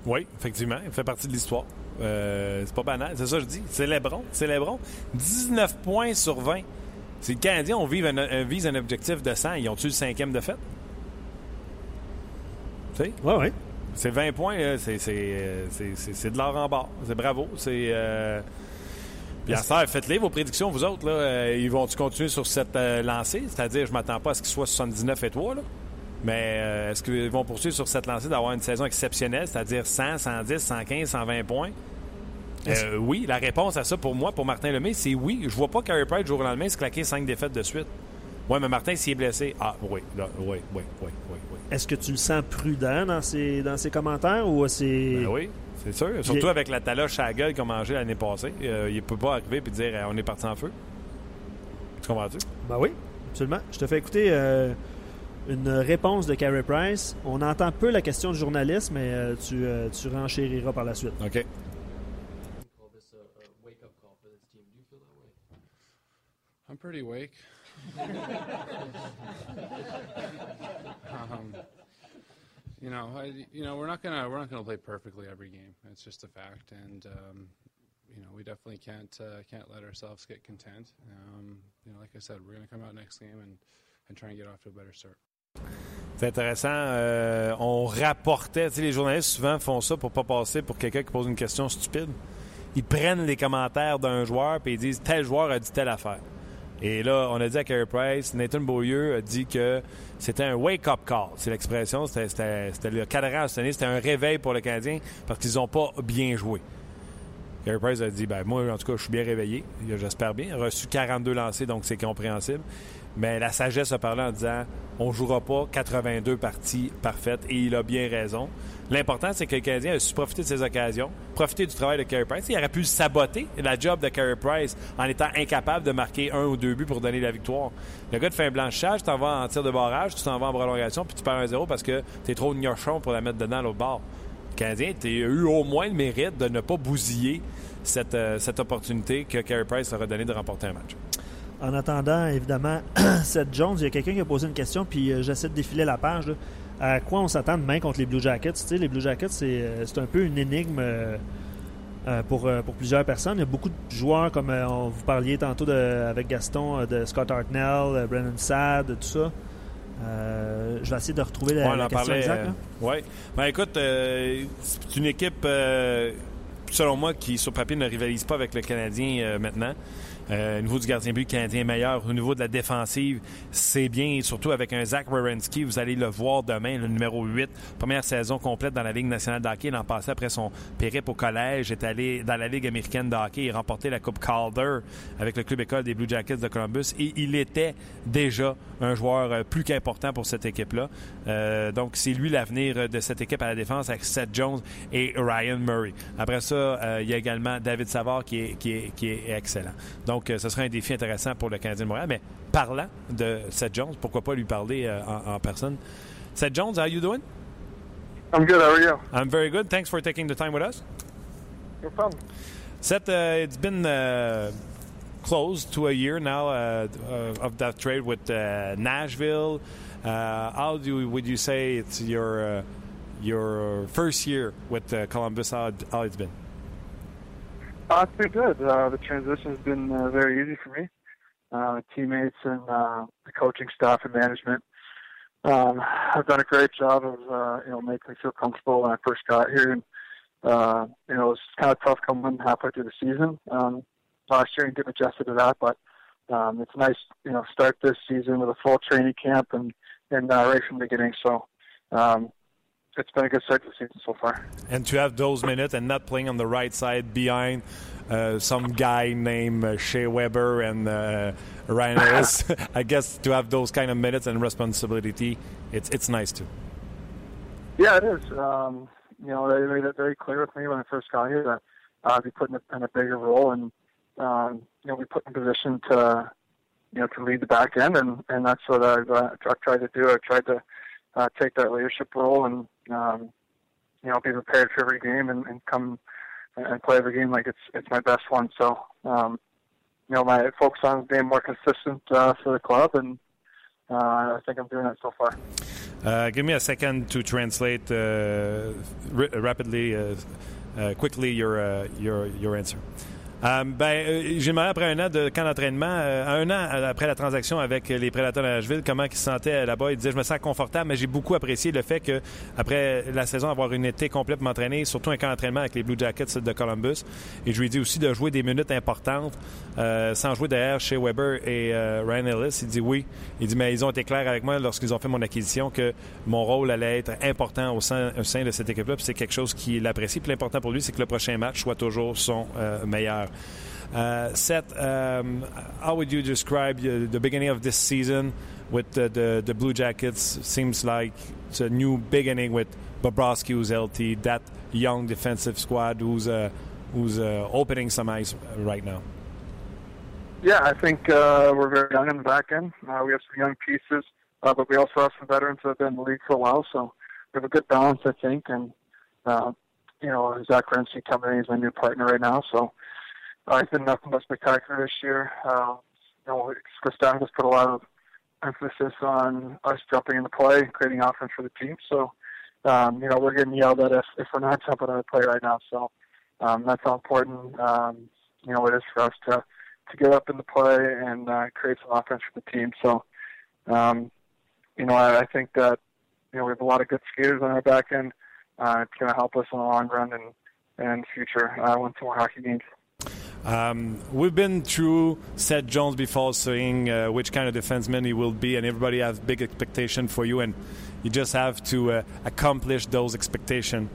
Oui, effectivement, il fait partie de l'histoire. Euh, c'est pas banal, c'est ça que je dis. Célébrons, célébrons. 19 points sur 20. Si le Canadien on vise un, un- vise un objectif de 100, ils ont-tu le cinquième de fait? Tu sais? Ouais, ouais. C'est 20 points, là, c'est, c'est, euh, c'est- de l'or en bas. C'est bravo. C'est. Euh... Puis à ça, faites-les vos prédictions, vous autres. Là, Euh, ils vont-tu continuer sur cette euh, lancée? C'est-à-dire, je m'attends pas à ce qu'ils soient 79 et 3, là. Mais euh, est-ce qu'ils vont poursuivre sur cette lancée d'avoir une saison exceptionnelle, c'est-à-dire 100, 110, 115, 120 points? Euh, oui, la réponse à ça pour moi, pour Martin Lemay, c'est oui. Je vois pas Carey Price, jour au lendemain, se claquer 5 défaites de suite. Oui, mais Martin, s'il est blessé, ah oui, là, oui, oui, oui, oui, oui. Est-ce que tu le sens prudent dans ses, dans ses commentaires ou c'est. Ben oui, c'est sûr. Surtout avec la taloche à la gueule qu'on a mangé l'année passée. Euh, il ne peut pas arriver et dire euh, on est parti en feu. Tu comprends-tu? Ben oui, absolument. Je te fais écouter euh, une réponse de Carey Price. On entend peu la question du journaliste, mais euh, tu, euh, tu renchériras par la suite. OK. I'm pretty awake. um, you know, I, you know, we're not gonna we're not gonna play perfectly every game. It's just a fact, and um, you know, we definitely can't uh, can't let ourselves get content. Um, you know, like I said, we're gonna come out next game and and try and get off to a better start. C'est intéressant. Euh, on rapportait, tu sais, les journalistes souvent font ça pour pas passer pour quelqu'un qui pose une question stupide. Ils prennent les commentaires d'un joueur puis ils disent tel joueur a dit telle affaire. Et là, on a dit à Carey Price, Nathan Beaulieu a dit que c'était un wake-up call. C'est l'expression, c'était le cadran à sonner, c'était un réveil pour le Canadien parce qu'ils n'ont pas bien joué. Carey Price a dit, ben moi, en tout cas, je suis bien réveillé, j'espère bien. Reçu 42 lancés, donc c'est compréhensible. Mais la sagesse a parlé en disant on ne jouera pas 82 parties parfaites et il a bien raison. L'important, c'est que le Canadien a su profiter de ses occasions, profiter du travail de Carey Price. Il aurait pu saboter la job de Carey Price en étant incapable de marquer un ou deux buts pour donner la victoire. Le gars te fait un blanchage, tu t'en vas en tir de barrage, tu t'en vas en prolongation, puis tu perds un zéro parce que tu es trop gnochon pour la mettre dedans à l'autre bord. Le Canadien a eu au moins le mérite de ne pas bousiller cette, euh, opportunité que Carey Price leur a donné de remporter un match. En attendant, évidemment, Seth Jones, il y a quelqu'un qui a posé une question, puis euh, j'essaie de défiler la page. là. À quoi on s'attend demain contre les Blue Jackets? Tu sais, les Blue Jackets, c'est euh, c'est un peu une énigme euh, euh, pour, euh, pour plusieurs personnes. Il y a beaucoup de joueurs, comme euh, on vous parliez tantôt de- avec Gaston, euh, de Scott Hartnell, euh, Brennan Saad, tout ça. Euh, je vais essayer de retrouver la, Ouais, on la en question parlait. exacte. là. oui. Ben écoute, euh, c'est une équipe, euh, selon moi, qui sur papier ne rivalise pas avec le Canadien euh, maintenant. Euh, au niveau du gardien but, Canadien meilleur. Au niveau de la défensive, c'est bien. Et surtout avec un Zach Wierenski, vous allez le voir demain, le numéro 8. Première saison complète dans la Ligue nationale de hockey. L'an passé, après son périple au collège, est allé dans la Ligue américaine de hockey et remporté la Coupe Calder avec le club école des Blue Jackets de Columbus. Et il était déjà un joueur euh, plus qu'important pour cette équipe-là. Euh, donc, c'est lui l'avenir de cette équipe à la défense avec Seth Jones et Ryan Murray. Après ça, il y a également David Savard qui est, excellent. Euh, ce sera un défi intéressant pour le Canadien de Montréal. Mais parlant de Seth Jones, pourquoi pas lui parler euh, en, en personne? Seth Jones, how you doing? I'm good. How are you? I'm very good. Thanks for taking the time with us. No problem. Seth, uh, it's been uh, close to a year now uh, uh, of that trade with uh, Nashville. Uh, how do you, would you say it's your uh, your first year with uh, Columbus? How, how it's been? Uh, it's been good. Uh, the transition has been uh, very easy for me. Uh, teammates and uh, the coaching staff and management um, have done a great job of uh, you know making me feel comfortable when I first got here. And uh, you know it was kind of tough coming halfway through the season um, last year and getting adjusted to that. But um, it's nice you know start this season with a full training camp and and uh, right from the beginning. So. Um, it's been a good start to the season so far. And to have those minutes and not playing on the right side behind uh, some guy named uh, Shea Weber and uh, Ryan Ellis, I guess to have those kind of minutes and responsibility, it's it's nice too. Yeah, it is. Um, you know, they made it very clear with me when I first got here that uh, I'd be put in a, in a bigger role and, um, you know, be put in position to, you know, to lead the back end, and, and that's what I've, uh, I've tried to do. I tried to uh, take that leadership role and, um, you know, be prepared for every game and, and come and play every game like it's it's my best one. So, um, you know, my focus on being more consistent uh, for the club, and uh, I think I'm doing that so far. Uh, give me a second to translate uh, rapidly, uh, uh, quickly your your your answer. Um, ben, euh, j'ai demandé après un an de camp d'entraînement, euh, un an après la transaction avec les Prédateurs de Nashville, comment il se sentait là-bas. Il disait Je me sens confortable, mais j'ai beaucoup apprécié le fait que après la saison, avoir une été complète m'entraîner, surtout un camp d'entraînement avec les Blue Jackets de Columbus. Et je lui ai dit aussi de jouer des minutes importantes euh, sans jouer derrière chez Weber et euh, Ryan Ellis. Il dit oui. Il dit Mais ils ont été clairs avec moi lorsqu'ils ont fait mon acquisition que mon rôle allait être important au sein, au sein de cette équipe-là. Puis c'est quelque chose qu'il apprécie. Puis l'important pour lui, c'est que le prochain match soit toujours son euh, meilleur. Uh, Seth, um, how would you describe uh, the beginning of this season with the, the, the, Blue Jackets? Seems like it's a new beginning with Bobrovsky who's healthy, that young defensive squad who's uh, who's uh, opening some eyes right now. Yeah, I think uh, we're very young in the back end. Uh, we have some young pieces, but we also have some veterans that have been in the league for a while, so we have a good balance, I think. And you know, Zach Werenski coming in, he's my new partner right now, so uh, he's been nothing but spectacular this year. Uh, you know, Gustav has put a lot of emphasis on us jumping into play, creating offense for the team. So, um, you know, we're getting yelled at if, if we're not jumping into play right now. So um, that's how important, um, you know, it is for us to, to get up in the play and uh, create some offense for the team. So, um, you know, I, I think that, you know, we have a lot of good skaters on our back end. Uh, it's going to help us in the long run and, and future uh, some more hockey games. Um, we've been through Seth Jones before saying uh, which kind of defenseman he will be, and everybody has big expectation for you, and you just have to uh, accomplish those expectations.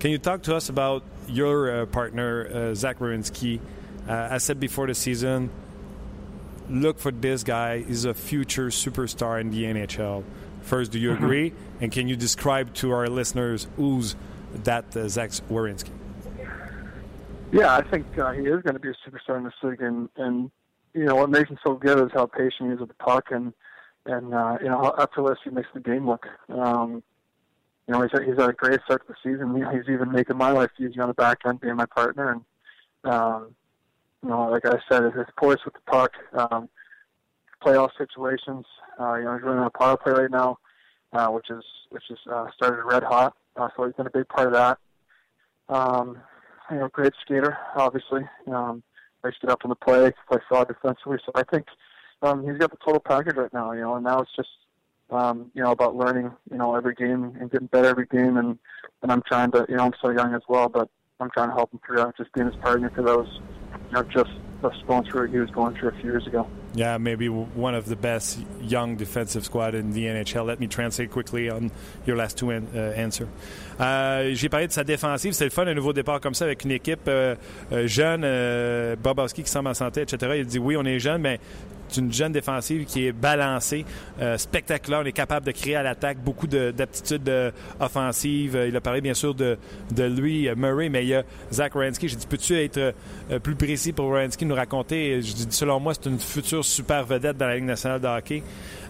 Can you talk to us about your uh, partner, uh, Zach Werenski? Uh, I said before the season, look for this guy. He's a future superstar in the NHL. First, do you mm-hmm. agree? And can you describe to our listeners who's that uh, Zach Werenski? Yeah, I think uh, he is going to be a superstar in this league, and and you know what makes him so good is how patient he is with the puck, and and uh, you know how effortless he makes the game look. Um, you know, he's he's had a great start to the season. He's even making my life easier on the back end, being my partner, and um, you know, like I said, his poise with the puck, um, playoff situations. Uh, you know, he's running on a power play right now, uh, which is which is uh, started red hot. Uh, so he's been a big part of that. Um, you know, great skater, obviously. Um, to get up in the play, play solid defensively. So I think um, he's got the total package right now. You know, and now it's just um, you know about learning. You know, every game and getting better every game. And and I'm trying to. You know, I'm so young as well, but I'm trying to help him through. Just being his partner because I was, you know, just just going through what he was going through a few years ago. Yeah, maybe one of the best young defensive squad in the NHL. Let me translate quickly on your last two an, uh, answer. Euh, J'ai parlé de sa défensive. C'est le fun, un nouveau départ comme ça avec une équipe euh, euh, jeune, euh, Bobowski qui semble en santé, etc. Il dit oui, on est jeune, mais c'est une jeune défensive qui est balancée, euh, spectaculaire. On est capable de créer à l'attaque beaucoup d'aptitudes euh, offensives. Il a parlé bien sûr de, de lui, Murray, mais il y a Zach Wierenski. J'ai dit, peux-tu être plus précis pour Wierenski, nous raconter? Je dis, selon moi, c'est une future super vedette dans la Ligue nationale de hockey.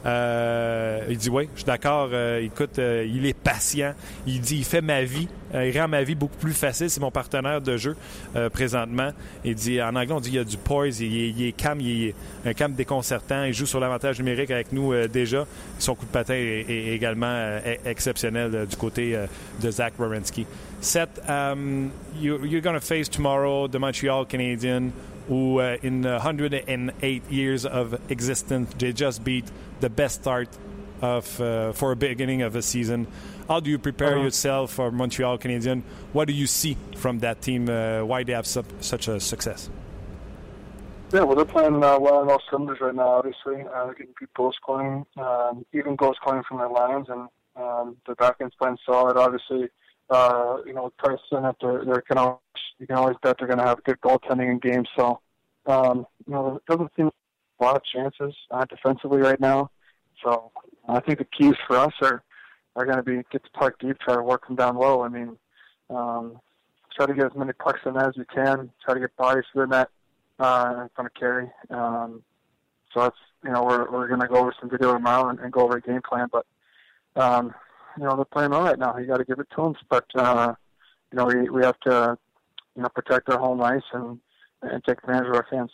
Euh, il dit oui, je suis d'accord. Euh, écoute, euh, il est patient. Il dit il fait ma vie. il rend ma vie beaucoup plus facile. C'est mon partenaire de jeu présentement. Il dit en anglais on dit il y a du poise. Il, est calme. Il est un calme déconcertant. Il joue sur l'avantage numérique avec nous déjà. Son coup de patin est, également exceptionnel du côté de Zach Wierenski. Seth, um, you, you're going face tomorrow the Montreal Canadiens. Who uh, in 108 years of existence they just beat the best start of uh, for a beginning of a season. How do you prepare uh-huh. yourself for Montreal Canadiens? What do you see from that team? Uh, why they have su- such a success? Yeah, well, they're playing uh, well in all cylinders right now. Obviously, uh, getting good goal scoring, um, even goal scoring from their lines, and um, their back end's playing solid. Obviously, uh, you know, with Carson, if they're, they're can always, you can always bet they're going to have good goaltending in games. So, um, you know, it doesn't seem a lot of chances uh, defensively right now. So, I think the keys for us are are going to be get the puck deep, try to work them down low. I mean, um, try to get as many pucks in as we can, try to get bodies to the net uh, in front of Carey. Um, so that's you know we're we're going to go over some video tomorrow and, and go over a game plan, but um, you know, they're playing all right now. You got to give it to them, but uh, you know, we we have to you know protect our home ice and and take advantage of our fans.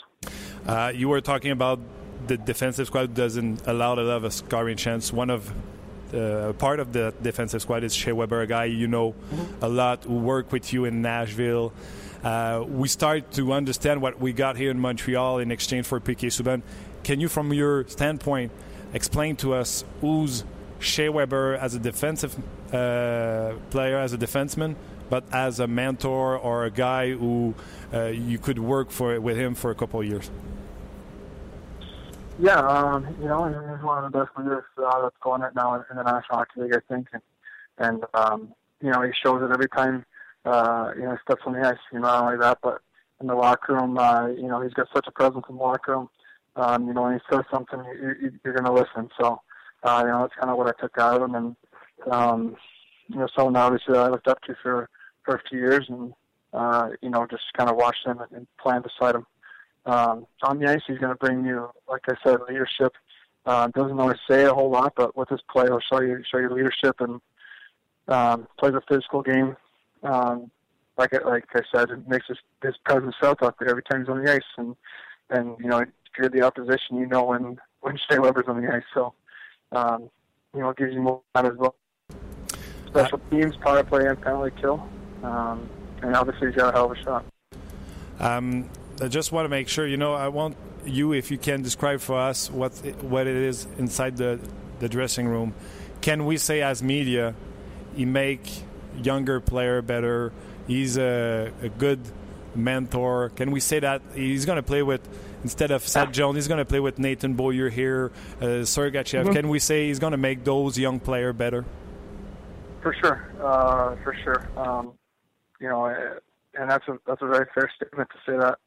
Uh, you were talking about the defensive squad doesn't allow a lot of a scoring chance. One of uh, part of the defensive squad is Shea Weber, a guy you know mm-hmm. a lot who worked with you in Nashville. Uh, we start to understand what we got here in Montreal in exchange for PK Subban. Can you, from your standpoint, explain to us who's Shea Weber as a defensive uh, player, as a defenseman, but as a mentor or a guy who uh, you could work for with him for a couple of years? Yeah, um, you know, he's one of the best leaders uh, that's going right now in the National Hockey League, I think, and, and um, you know, he shows it every time uh, you know steps on the ice. You know, not only that, but in the locker room. Uh, you know, he's got such a presence in the locker room. Um, you know, when he says something, you, you, you're going to listen. So, uh, you know, that's kind of what I took out of him. And, um, you know, someone obviously I looked up to for, for a few years and, uh, you know, just kind of watched him and, and playing beside him. Um, on the ice, he's going to bring you, like I said, leadership. Uh, doesn't always say a whole lot, but with his play, he'll show you show you leadership and um, plays a physical game. Um, like like I said, it makes his, his presence felt out there every time he's on the ice, and and you know if you're the opposition, you know when when Shea Weber's on the ice, so um, you know it gives you more time as well. Special teams, power play, and penalty kill, um, and obviously he's got a hell of a shot. Um, I just want to make sure, you know, I want you, if you can describe for us what what it is inside the the dressing room. Can we say as media, he make younger player better? He's a, a good mentor. Can we say that he's going to play with instead of Seth Jones, he's going to play with Nathan Beaulieu here, uh, Sergachev. Mm-hmm. Can we say he's going to make those young player better? For sure, uh, for sure. Um, you know, and that's a that's a very fair statement to say that.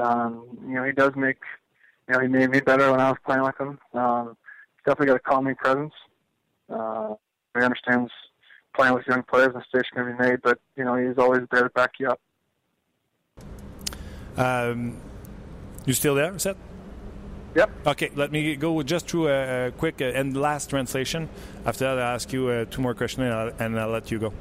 Um, you know, he does make, you know, he made me better when I was playing with him. Um, he's definitely got a calming presence. Uh, he understands playing with young players, and mistakes can be made, but, you know, he's always there to back you up. Um, you still there, Seth? Yep. Okay, let me go just through a, a quick uh, and last translation. After that, I'll ask you uh, two more questions and I'll, and I'll let you go.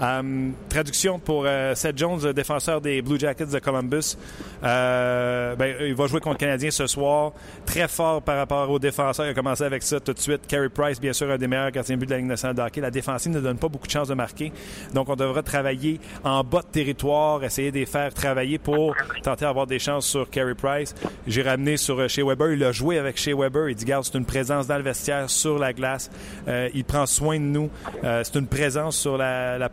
Um, traduction pour euh, Seth Jones, défenseur des Blue Jackets de Columbus. Euh, ben, il va jouer contre le Canadien ce soir. Très fort par rapport aux défenseurs. Il a commencé avec ça tout de suite. Carey Price, bien sûr, un des meilleurs gardiens de but de la Ligue nationale de hockey. La défensive ne donne pas beaucoup de chances de marquer. Donc, on devra travailler en bas de territoire, essayer de les faire travailler pour tenter d'avoir des chances sur Carey Price. J'ai ramené sur euh, Shea Weber. Il a joué avec Shea Weber. Il dit, garde, c'est une présence dans le vestiaire, sur la glace. Euh, il prend soin de nous. Euh, c'est une présence sur la, la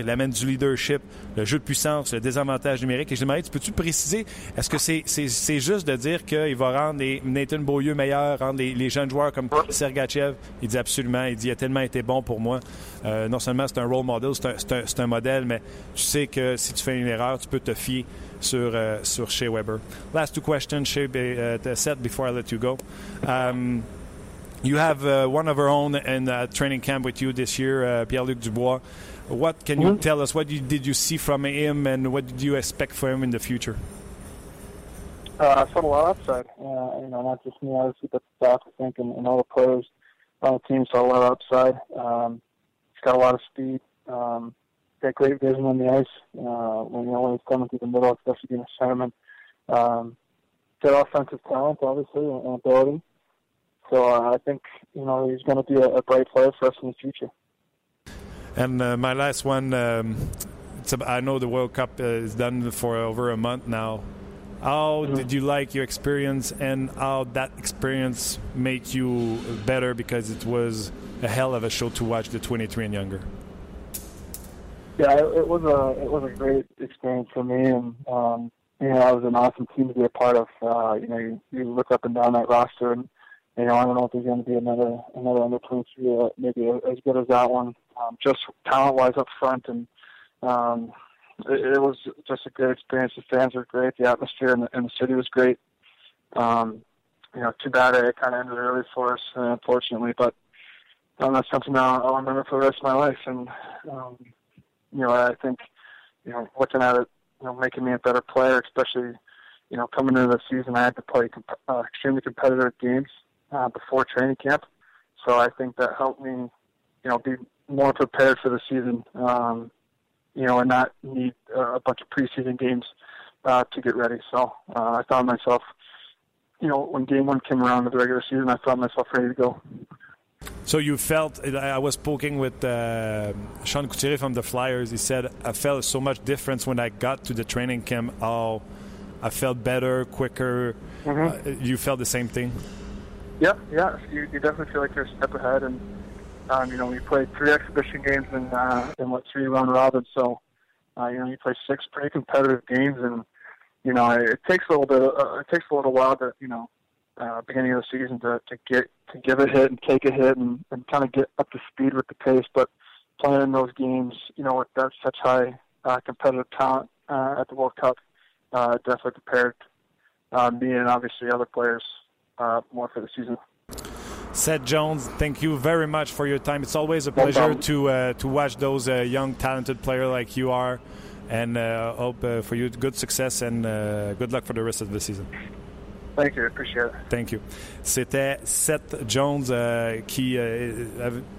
Il amène du leadership, le jeu de puissance, le désavantage numérique. Et je tu peux-tu préciser est-ce que c'est juste de dire qu'il va rendre Nathan Beaulieu meilleur, rendre les, jeunes joueurs comme Sergachev? Il dit absolument. Il dit il a tellement été bon pour moi. Euh, non seulement c'est un role model, c'est un, modèle, mais tu sais que si tu fais une erreur, tu peux te fier sur, uh, sur Shea Weber. Last two questions, Shea, uh, before I let you go. Um, you have uh, one of our own in uh, training camp with you this year, uh, Pierre-Luc Dubois. What can you mm -hmm. tell us? What did you see from him, and what did you expect for him in the future? Uh, I saw a lot of upside. Uh, you know, not just me, obviously, but the staff, I think, and, and all the players on the team saw a lot of upside. Um, he's got a lot of speed. Um, got great vision on the ice. Uh, when you know when he's coming through the middle, especially being a centerman. Um, got offensive talent, obviously, and, and ability. So uh, I think you know he's going to be a, a bright player for us in the future. And uh, my last one, um, a, I know the World Cup uh, is done for over a month now. How mm-hmm. did you like your experience, and how that experience made you better because it was a hell of a show to watch the 23 and younger? Yeah, it, it was a it was a great experience for me, and um, you know, it was an awesome team to be a part of. Uh, you know, you, you look up and down that roster, and you know, I don't know if there's going to be another another under 23 uh, maybe as good as that one, um, just talent wise up front, and um, it, it was just a great experience. The fans were great. The atmosphere in the, in the city was great. Um, you know, too bad it kind of ended early for us, uh, unfortunately. But um, that's something I'll, I'll remember for the rest of my life. And um, you know, I think you know, looking at it, you know, making me a better player, especially you know, coming into the season, I had to play comp- uh, extremely competitive games uh, before training camp. So I think that helped me, you know, be more prepared for the season. Um, you know, and not need uh, a bunch of preseason games uh, to get ready. So uh, I found myself, you know, when game one came around of the regular season, I found myself ready to go. So you felt I was speaking with uh, Sean Couturier from the Flyers. He said I felt so much difference when I got to the training camp. How I felt better, quicker. Mm-hmm. Uh, you felt the same thing? Yeah, yeah. You, you definitely feel like you're a step ahead, and um, you know, we played three exhibition games and uh, and what three round robins. So, uh, you know, you play six pretty competitive games, and you know, it, takes a little bit. Uh, it takes a little while to you know, uh, beginning of the season to to get to give a hit and take a hit and, and kind of get up to speed with the pace. But playing those games, you know, with that such high uh, competitive talent uh, at the World Cup, uh, definitely prepared uh, me and obviously other players uh, more for the season. Seth Jones, thank you very much for your time. It's always a pleasure problem. to uh, to watch those uh, young, talented players like you are, and uh, hope uh, for you good success and uh, good luck for the rest of the season. Thank you. Appreciate it. Thank you. C'était Seth Jones euh, qui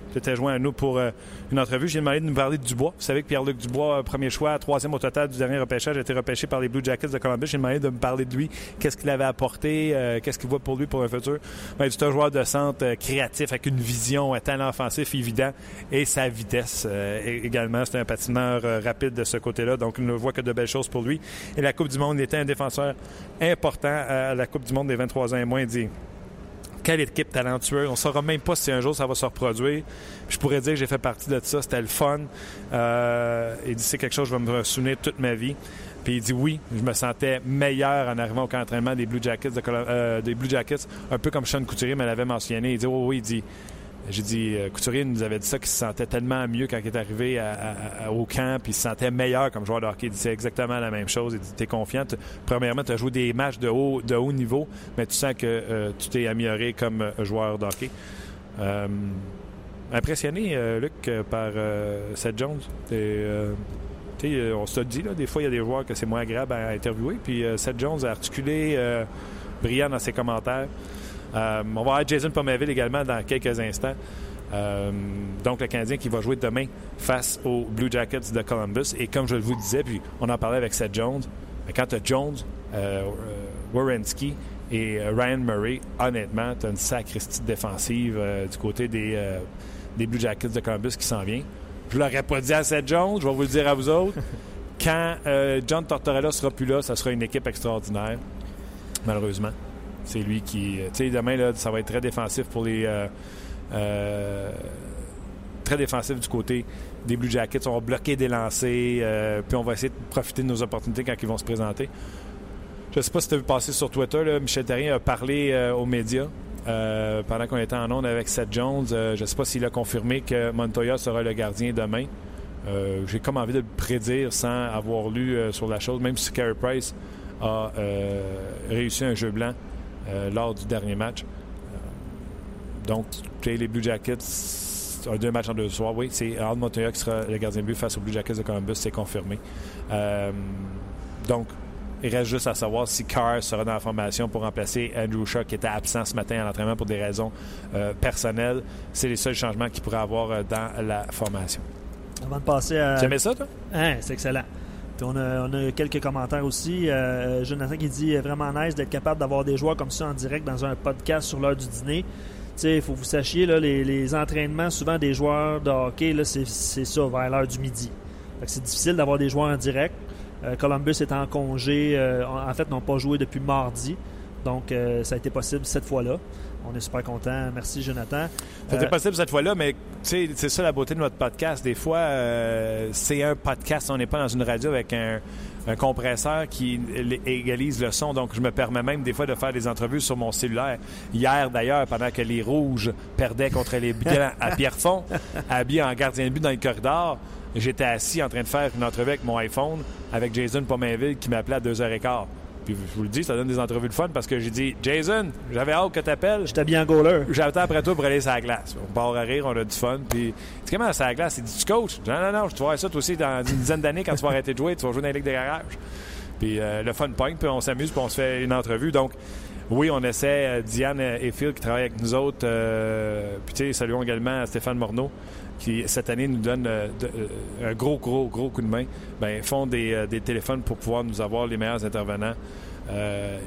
avait- était joint à nous pour euh, une entrevue. J'ai demandé de nous parler de Dubois. Vous savez que Pierre-Luc Dubois, euh, premier choix, troisième au total du dernier repêchage, a été repêché par les Blue Jackets de Columbus. J'ai demandé de me parler de lui. Qu'est-ce qu'il avait apporté? euh, Qu'est-ce qu'il voit pour lui pour un futur? Ben, c'est un joueur de centre créatif avec une vision, un talent offensif évident et sa vitesse également. C'est un patineur rapide de ce côté-là. Donc, il ne voit que de belles choses pour lui. Et la Coupe du Monde, il était un défenseur important à la Coupe du Monde des 23 ans et moins. Dit quelle équipe talentueuse. On ne saura même pas si un jour ça va se reproduire. Je pourrais dire que j'ai fait partie de ça. C'était le fun. Euh, il dit c'est quelque chose que je vais me souvenir toute ma vie. Puis il dit oui, je me sentais meilleur en arrivant au camp d'entraînement des Blue Jackets, de euh, des Blue Jackets, un peu comme Sean Couturier me l'avait mentionné. Il dit oh, oui, il dit j'ai dit, euh, Couturier nous avait dit ça, qu'il se sentait tellement mieux quand il est arrivé au camp, puis il se sentait meilleur comme joueur de. Il c'est exactement la même chose. Il dit, t'es confiant. Premièrement, tu as joué des matchs de haut, de haut niveau, mais tu sens que euh, tu t'es amélioré comme euh, joueur de. Euh, impressionné, Luc, par Seth Jones. On se dit, là, des fois, il y a des joueurs que c'est moins agréable à interviewer. Puis Seth Jones a articulé, brillant dans ses commentaires. Euh, on va avoir Jason Pomerville également dans quelques instants. Euh, donc, le Canadien qui va jouer demain face aux Blue Jackets de Columbus. Et comme je vous le disais, puis on en parlait avec Seth Jones, mais quand tu as Jones, euh, euh, Werenski et Ryan Murray, honnêtement, tu as une sacristi défensive du côté des, des Blue Jackets de Columbus qui s'en vient. Je ne l'aurais pas dit à Seth Jones, je vais vous le dire à vous autres. Quand John Tortorella sera plus là, ça sera une équipe extraordinaire, malheureusement. C'est lui qui. euh, Tu sais, demain, là, ça va être très défensif pour les. euh, euh, très défensif du côté des Blue Jackets. On va bloquer des lancers, puis on va essayer de profiter de nos opportunités quand ils vont se présenter. Je ne sais pas si tu as vu passer sur Twitter, Michel Terrien a parlé aux médias pendant qu'on était en onde avec Seth Jones. Je ne sais pas s'il a confirmé que Montoya sera le gardien demain. J'ai comme envie de le prédire sans avoir lu sur la chose, même si Carey Price a réussi un jeu blanc lors du dernier match. Euh, donc, les Blue Jackets, un deux matchs en deux soirs, oui, c'est Al Montoya qui sera le gardien de but face aux Blue Jackets de Columbus, c'est confirmé. Euh, donc, il reste juste à savoir si Carr sera dans la formation pour remplacer Andrew Shaw qui était absent ce matin à l'entraînement pour des raisons euh, personnelles. C'est les seuls changements qu'il pourrait avoir euh, dans la formation. Avant de passer à. Tu aimais ça, toi? Hein, c'est excellent. On, a, quelques commentaires aussi. Euh, Jonathan qui dit euh, vraiment nice d'être capable d'avoir des joueurs comme ça en direct dans un podcast sur l'heure du dîner. Il faut que vous sachiez, les, entraînements souvent des joueurs de hockey, c'est, ça, vers l'heure du midi. C'est difficile d'avoir des joueurs en direct. Euh, Columbus est en congé, en fait, n'ont pas joué depuis mardi. Donc, ça a été possible cette fois-là. On est super content. Merci, Jonathan. C'était Euh, possible cette fois-là, mais c'est ça la beauté de notre podcast. Des fois, euh, c'est un podcast. On n'est pas dans une radio avec un, un compresseur qui égalise le son. Donc, je me permets même des fois de faire des entrevues sur mon cellulaire. Hier, d'ailleurs, pendant que les Rouges perdaient contre les Blancs à Pierrefonds, habillé en gardien de but dans le corridor, j'étais assis en train de faire une entrevue avec mon iPhone avec Jason Pomainville qui m'appelait à 2h15. Puis je vous le dis, ça donne des entrevues de fun parce que j'ai dit Jason, j'avais hâte que tu appelles. J'étais bien goaler. J'attends après toi pour aller sur la glace. On part à rire, on a du fun. Puis, tu comment sur la glace? Il dit, tu coach? Non, non, non, je te vois ça toi aussi dans une dizaine d'années quand tu vas arrêter de jouer, tu vas jouer dans la Ligue de garage. Puis euh, le fun point, puis on s'amuse, puis on se fait une entrevue. Donc, oui, on essaie. euh, Diane et Phil qui travaillent avec nous autres. euh, puis, tu sais, saluons également Stéphane Morneau qui, cette année, nous donne euh, euh, un gros, gros, gros coup de main. Ben, font des, euh, des téléphones pour pouvoir nous avoir les meilleurs intervenants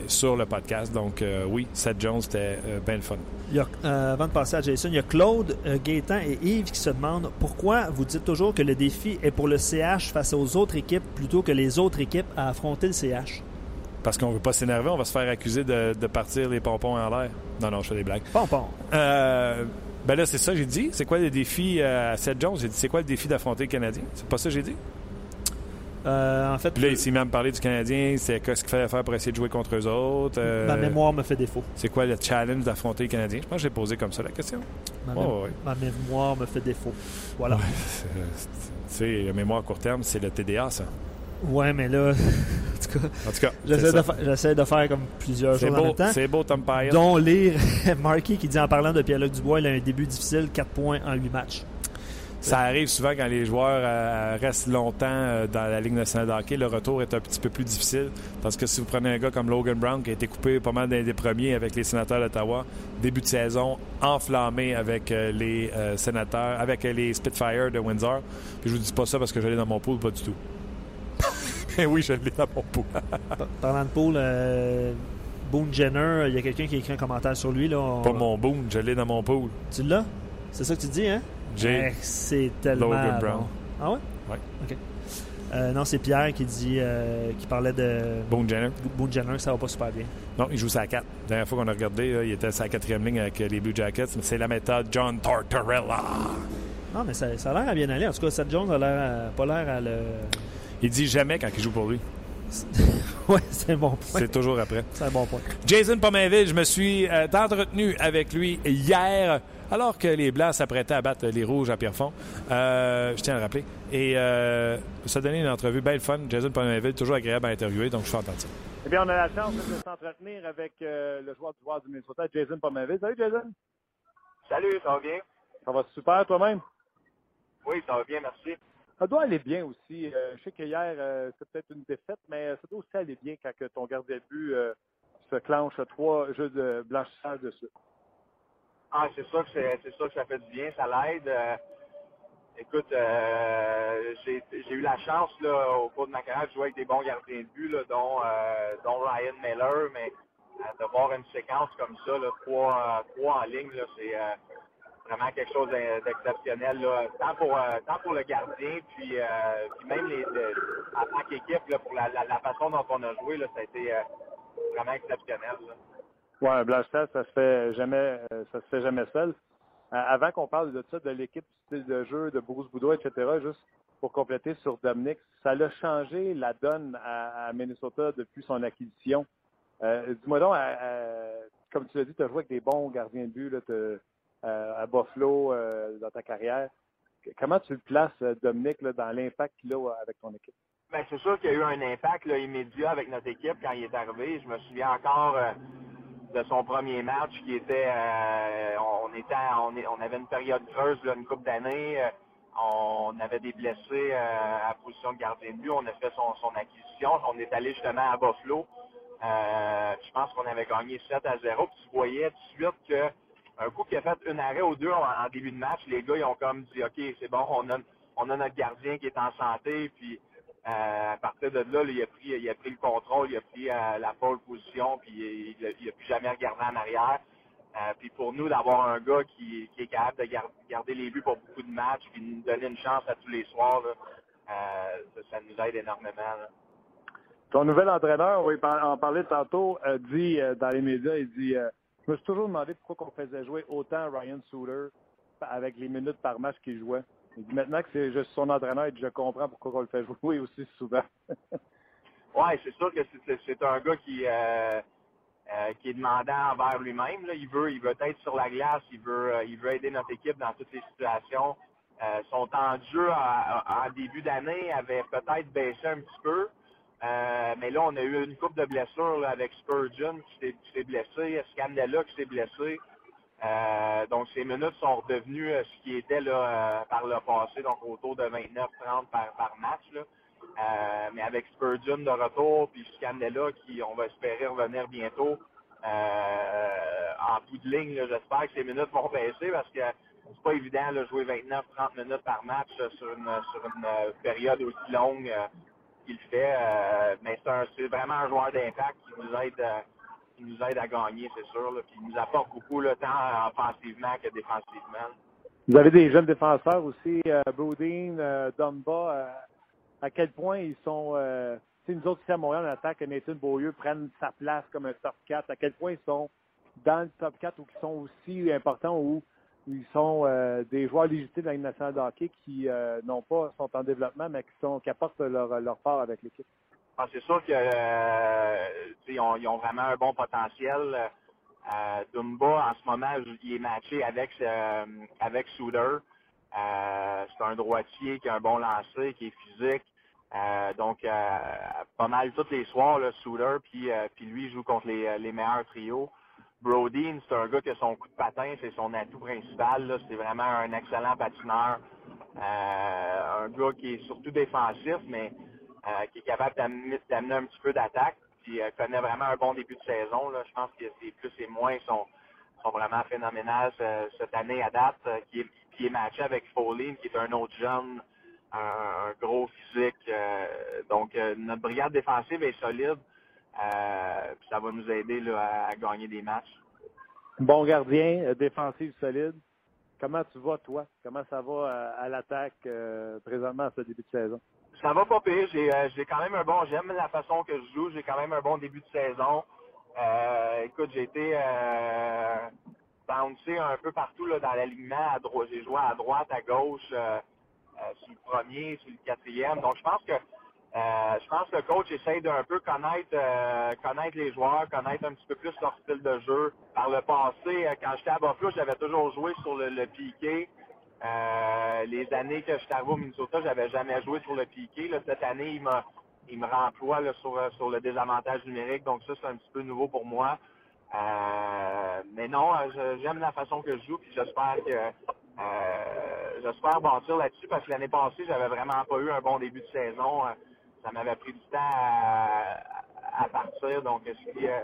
sur le podcast. Donc, oui, Seth Jones, c'était bien le fun. Il y a, avant de passer à Jason, il y a Claude, Gaétan et Yves qui se demandent pourquoi vous dites toujours que le défi est pour le CH face aux autres équipes plutôt que les autres équipes à affronter le CH. Parce qu'on veut pas s'énerver, on va se faire accuser de, de partir les pompons en l'air. Non, non, je fais des blagues. Pompon. Euh, ben là, c'est ça, j'ai dit. C'est quoi le défi euh, à Seth Jones? J'ai dit, c'est quoi le défi d'affronter le Canadien? C'est pas ça que j'ai dit? Euh, en fait, Puis là, il s'est même parlé du Canadien. C'est qu'est-ce qu'il fallait faire pour essayer de jouer contre eux autres? Euh, ma mémoire me fait défaut. C'est quoi le challenge d'affronter le Canadien? Je pense que j'ai posé comme ça la question. Ma, Oh, mé- ouais. ma mémoire me fait défaut. Voilà. Ouais, c'est- c'est- Tu sais, la mémoire à court terme, c'est le TDA, ça. Ouais, mais là, tout cas, En tout cas, j'essaie de, fa- faire comme plusieurs choses en beau, même temps. c'est beau, Tom Payet. Dont lire Marky qui dit en parlant de Pierre-Luc Dubois, il a un début difficile, 4 points en 8 matchs. Ça arrive souvent quand les joueurs euh, restent longtemps euh, dans la Ligue nationale de hockey. Le retour est un petit peu plus difficile parce que si vous prenez un gars comme Logan Brown qui a été coupé pas mal d'un des premiers avec les sénateurs d'Ottawa, début de saison enflammé avec euh, les sénateurs, avec les Spitfire de Windsor. Puis je vous dis pas ça parce que je l'ai dans mon pool, pas du tout. Eh oui, je l'ai dans mon pool. Par- Parlant de Paul, euh, Boone Jenner, il y a quelqu'un qui a écrit un commentaire sur lui. Là, On- pas mon boom, je l'ai dans mon pool. Tu l'as? C'est ça que tu dis, hein? J'ai Eh, c'est tellement Logan bon. Brown. Ah ouais? Ouais. OK. Euh, non, c'est Pierre qui dit euh, qui parlait de Boone Jenner. Boone Jenner, ça va pas super bien. Non, il joue sa 4. La dernière fois qu'on a regardé, là, il était sa quatrième ligne avec euh, les Blue Jackets. Mais c'est la méthode John Tortorella. Non, mais ça, ça a l'air à bien aller. En tout cas, Seth Jones a l'air pas l'air à le. Il dit jamais quand il joue pour lui. ouais, c'est un bon point. C'est toujours après. C'est un bon point. Jason Pomainville, je me suis euh, entretenu avec lui hier, alors que les Blancs s'apprêtaient à battre les Rouges à Pierrefonds. Euh, je tiens à le rappeler. Et euh, ça a donné une entrevue belle fun. Jason Pomainville, toujours agréable à interviewer, donc je suis ça. Eh bien, on a la chance de s'entretenir avec euh, le joueur du joueur du Minnesota, Jason Pomainville. Salut, Jason. Salut, ça va bien? Ça va super, toi-même? Oui, ça va bien, merci. Ça doit aller bien aussi. Euh, je sais que hier, euh, c'est peut-être une défaite, mais ça doit aussi aller bien quand ton gardien de but euh, se clenche trois jeux de blanchissage dessus. Ah, c'est sûr que c'est, sûr que ça fait du bien, ça l'aide. Euh, écoute, j'ai, eu la chance là, au cours de ma carrière de jouer avec des bons gardiens de but, dont, dont Ryan Miller, mais euh, de voir une séquence comme ça, trois, trois en ligne, c'est vraiment quelque chose d'e- d'exceptionnel, tant pour euh, tant pour le gardien, puis, euh, puis même les, le- en tant qu'équipe, pour la, la, façon dont on a joué, là, ça a été euh, vraiment exceptionnel. là. Ouais, un ça se fait jamais, ça se fait jamais seul. Avant qu'on parle de ça, de l'équipe, du style de jeu, de Bruce Boudreau, etc., juste pour compléter sur Dominic, ça l'a changé la donne à, Minnesota depuis son acquisition. Dis-moi donc, comme tu l'as dit, tu as joué avec des bons gardiens de but là, à Buffalo euh, dans ta carrière. Comment tu le places, euh, Dominic, là, dans l'impact qu'il a euh, avec ton équipe? Ben, c'est sûr qu'il y a eu un impact immédiat avec notre équipe quand il est arrivé. Je me souviens encore euh, de son premier match qui était euh, on était on, avait une période creuse une couple d'années. Euh, on avait des blessés euh, à position de gardien de but. On a fait son, acquisition. On est allé justement à Buffalo. Euh, je pense qu'on avait gagné 7 à 0. Puis tu voyais tout de suite que un coup qu'il a fait un arrêt ou deux en, début de match, les gars ils ont comme dit OK, c'est bon, on a on a notre gardien qui est en santé, puis euh, à partir de là, il, a pris, il a pris le contrôle, il a pris euh, la pole position, puis il n'a plus jamais regardé en arrière. Euh, puis pour nous, d'avoir un gars qui, qui est capable de gar- garder les buts pour beaucoup de matchs, puis nous donner une chance à tous les soirs, ça, nous aide énormément. Ton nouvel entraîneur, on en parler tantôt, dit dans les médias, il dit Je me suis toujours demandé pourquoi on faisait jouer autant Ryan Suter avec les minutes par match qu'il jouait. Maintenant que c'est juste son entraîneur, dit, je comprends pourquoi on le fait jouer aussi souvent. Ouais, c'est sûr que c'est- un gars qui euh, euh, qui est demandant envers lui-même. Il veut, il veut être sur la glace, il veut, euh, il veut aider notre équipe dans toutes les situations. Son temps de jeu en début d'année avait peut-être baissé un petit peu. Euh, mais là, on a eu une coupe de blessures avec Spurgeon qui s'est- blessé, Scandella qui s'est blessé. Euh, donc, ces minutes sont redevenues euh, ce qui était là, par le passé, donc autour de 29-30 par, match. Là. Mais avec Spurgeon de retour, puis Scandella qui, on va espérer revenir bientôt, en bout de ligne, j'espère que ces minutes vont baisser parce que c'est pas évident de jouer 29-30 minutes par match sur une, sur une période aussi longue qu'il fait. Euh, mais c'est, vraiment un joueur d'impact qui nous aide, euh, qui nous aide à gagner, c'est sûr. Puis il nous apporte beaucoup, là, tant offensivement que défensivement. Vous avez des jeunes défenseurs aussi, euh, Bodine, euh, Dumba. euh, à quel point ils sont. Euh, sais, nous autres ici à Montréal, on attend que Nathan Beaulieu prenne sa place comme un top 4. À quel point ils sont dans le top 4 ou qui sont aussi importants ou ils sont euh, des joueurs légitimes de la nationale de hockey qui euh, non pas sont en développement, mais qui sont qui apportent leur, leur part avec l'équipe. Ah, c'est sûr que euh, ont, vraiment un bon potentiel. Euh, Dumba, en ce moment, il est matché avec avec Souter. Euh, c'est un droitier qui a un bon lancer, qui est physique. Donc, pas mal tous les soirs, le Souter, puis, puis lui joue contre les, les meilleurs trios. Brodeen, c'est un gars qui a son coup de patin, c'est son atout principal. C'est vraiment un excellent patineur. Euh, un gars qui est surtout défensif, mais euh, qui est capable d'amener un petit peu d'attaque. Puis euh, connaît vraiment un bon début de saison. Là. Je pense que ses plus et moins sont, sont vraiment phénoménales ce- cette année à date. euh, qui, est, qui est matché avec Foley, qui est un autre jeune, un, un gros physique. euh, donc notre brigade défensive est solide. Euh, puis ça va nous aider là, à, à gagner des matchs. Bon gardien, euh, défensive solide. Comment tu vas, toi? Comment ça va euh, à, l'attaque euh, présentement à ce début de saison? Ça va pas pire. J'ai euh, j'ai quand même un bon. J'aime la façon que je joue. J'ai quand même un bon début de saison. Écoute, j'ai été bouncé un peu partout là, dans l'alignement. À droite, j'ai joué à droite, à gauche, sur le premier, sur le quatrième. Donc je pense que euh, je pense que le coach essaye d'un peu connaître euh, connaître les joueurs, connaître un petit peu plus leur style de jeu. Par le passé, euh, quand j'étais à Buffalo, j'avais toujours joué sur le, le piqué. Euh, les années que j'étais arrivé au Minnesota, j'avais jamais joué sur le piqué. Là, cette année, il m'a il me remploie là, sur, euh, sur le désavantage numérique, donc ça, c'est un petit peu nouveau pour moi. Mais non, j'aime la façon que je joue, puis j'espère que j'espère bâtir là-dessus parce que l'année passée, j'avais vraiment pas eu un bon début de saison. Ça m'avait pris du temps à, à partir, donc si, euh,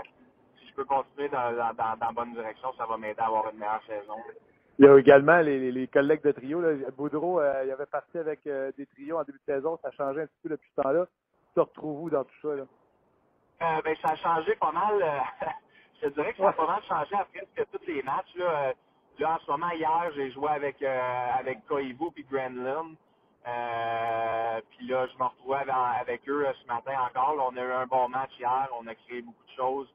si je peux continuer dans, dans, dans, dans la bonne direction, ça va m'aider à avoir une meilleure saison. Il y a également les, collègues de trio. Là. Boudreau, euh, il avait parti avec euh, des trios en début de saison. Ça a changé un petit peu depuis ce temps-là. Tu retrouves où dans tout ça? Là? Ben, ça a changé pas mal. je te dirais que ça a pas mal changé à presque tous les matchs. Là, là en ce moment, hier, j'ai joué avec euh, avec Koivu puis Granlund. Euh, puis là, je me retrouvais avec, eux euh, ce matin encore. On a eu un bon match hier. On a créé beaucoup de choses.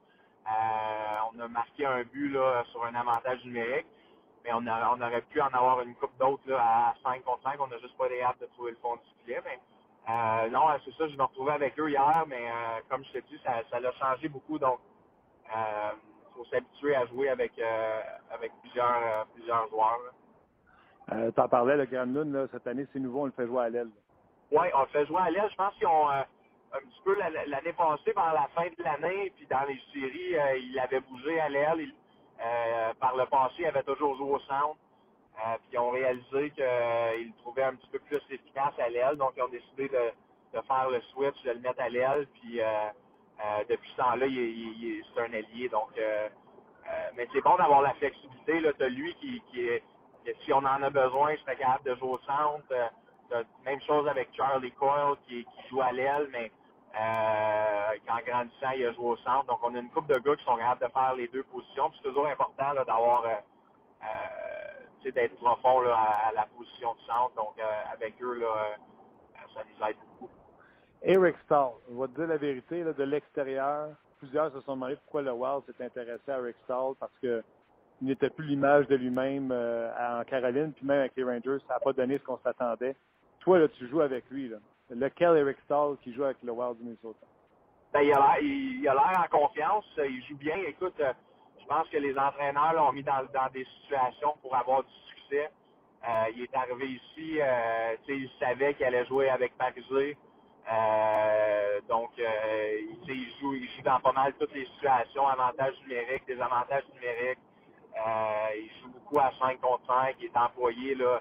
Euh, on a marqué un but là, sur un avantage numérique. Mais on, aurait pu en avoir une coupe d'autres à 5 contre 5. On n'a juste pas été hâte de trouver le fond du filet. Mais non, euh, c'est ça, je me retrouvais avec eux hier, mais comme je t'ai dit, ça, l'a changé beaucoup, donc il faut s'habituer à jouer avec plusieurs joueurs. Euh, T'en parlais, le Granlund, là, cette année, c'est nouveau, on le fait jouer à l'aile. Oui, on le fait jouer à l'aile. Je pense qu'ils ont euh, un petit peu la- la- l'année passée, par la fin de l'année, puis dans les séries, euh, il avait bougé à l'aile. Il- euh, par le passé, il avait toujours joué au centre. Puis ils ont réalisé qu'ils le trouvaient un petit peu plus efficace à l'aile. Donc, ils ont décidé de, de faire le switch, de le mettre à l'aile. Puis depuis ce temps-là, il, il est- c'est un allié. Donc, mais c'est bon d'avoir la flexibilité. Là, t'as lui qui, qui est, si on en a besoin, je serais capable de jouer au centre. Euh, même chose avec Charlie Coyle qui, joue à l'aile, mais euh, qu'en grandissant, il a joué au centre. Donc, on a une couple de gars qui sont capables de faire les deux positions. C'est toujours important d'avoir, euh, euh, d'être profond là, à, la position de centre. Donc, avec eux, ça nous aide beaucoup. Eric Stahl, on va te dire la vérité, de l'extérieur, plusieurs se sont demandé pourquoi le Wild s'est intéressé à Eric Stahl parce que il n'était plus l'image de lui-même euh, en Caroline, puis même avec les Rangers, ça n'a pas donné ce qu'on s'attendait. Toi, là, tu joues avec lui. Là. Lequel Eric Stahl qui joue avec le Wild du Minnesota? Ben, il a l'air en confiance, il joue bien. Écoute, euh, je pense que les entraîneurs l'ont mis dans, des situations pour avoir du succès. Euh, il est arrivé ici, euh, il savait qu'il allait jouer avec Parisé. Euh, donc, euh, il, il joue, il joue dans pas mal toutes les situations, avantages numériques, désavantages numériques. Euh, il joue beaucoup à 5 contre 5. Il est employé là,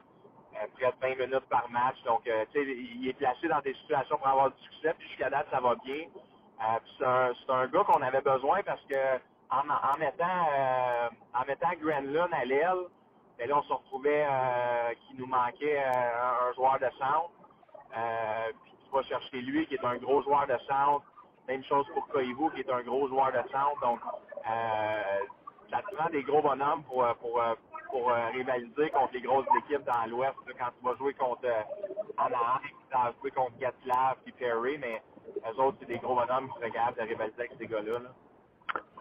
euh, près de 20 minutes par match. Donc, euh, tu sais, il est placé dans des situations pour avoir du succès. Puis jusqu'à date, ça va bien. C'est un, gars qu'on avait besoin parce que en, mettant en mettant à l'aile, ben là, on se retrouvait qu'il nous manquait un, joueur de centre. Puis tu vas chercher lui, qui est un gros joueur de centre. Même chose pour Koivu, qui est un gros joueur de centre. Donc, ça te prend des gros bonhommes pour, euh, pour, euh, pour euh, rivaliser contre les grosses équipes dans l'Ouest. Quand tu vas jouer contre Anaheim, tu vas jouer contre Gatlav et Perry, mais eux autres, c'est des gros bonhommes qui seraient capables de rivaliser avec ces gars-là. là.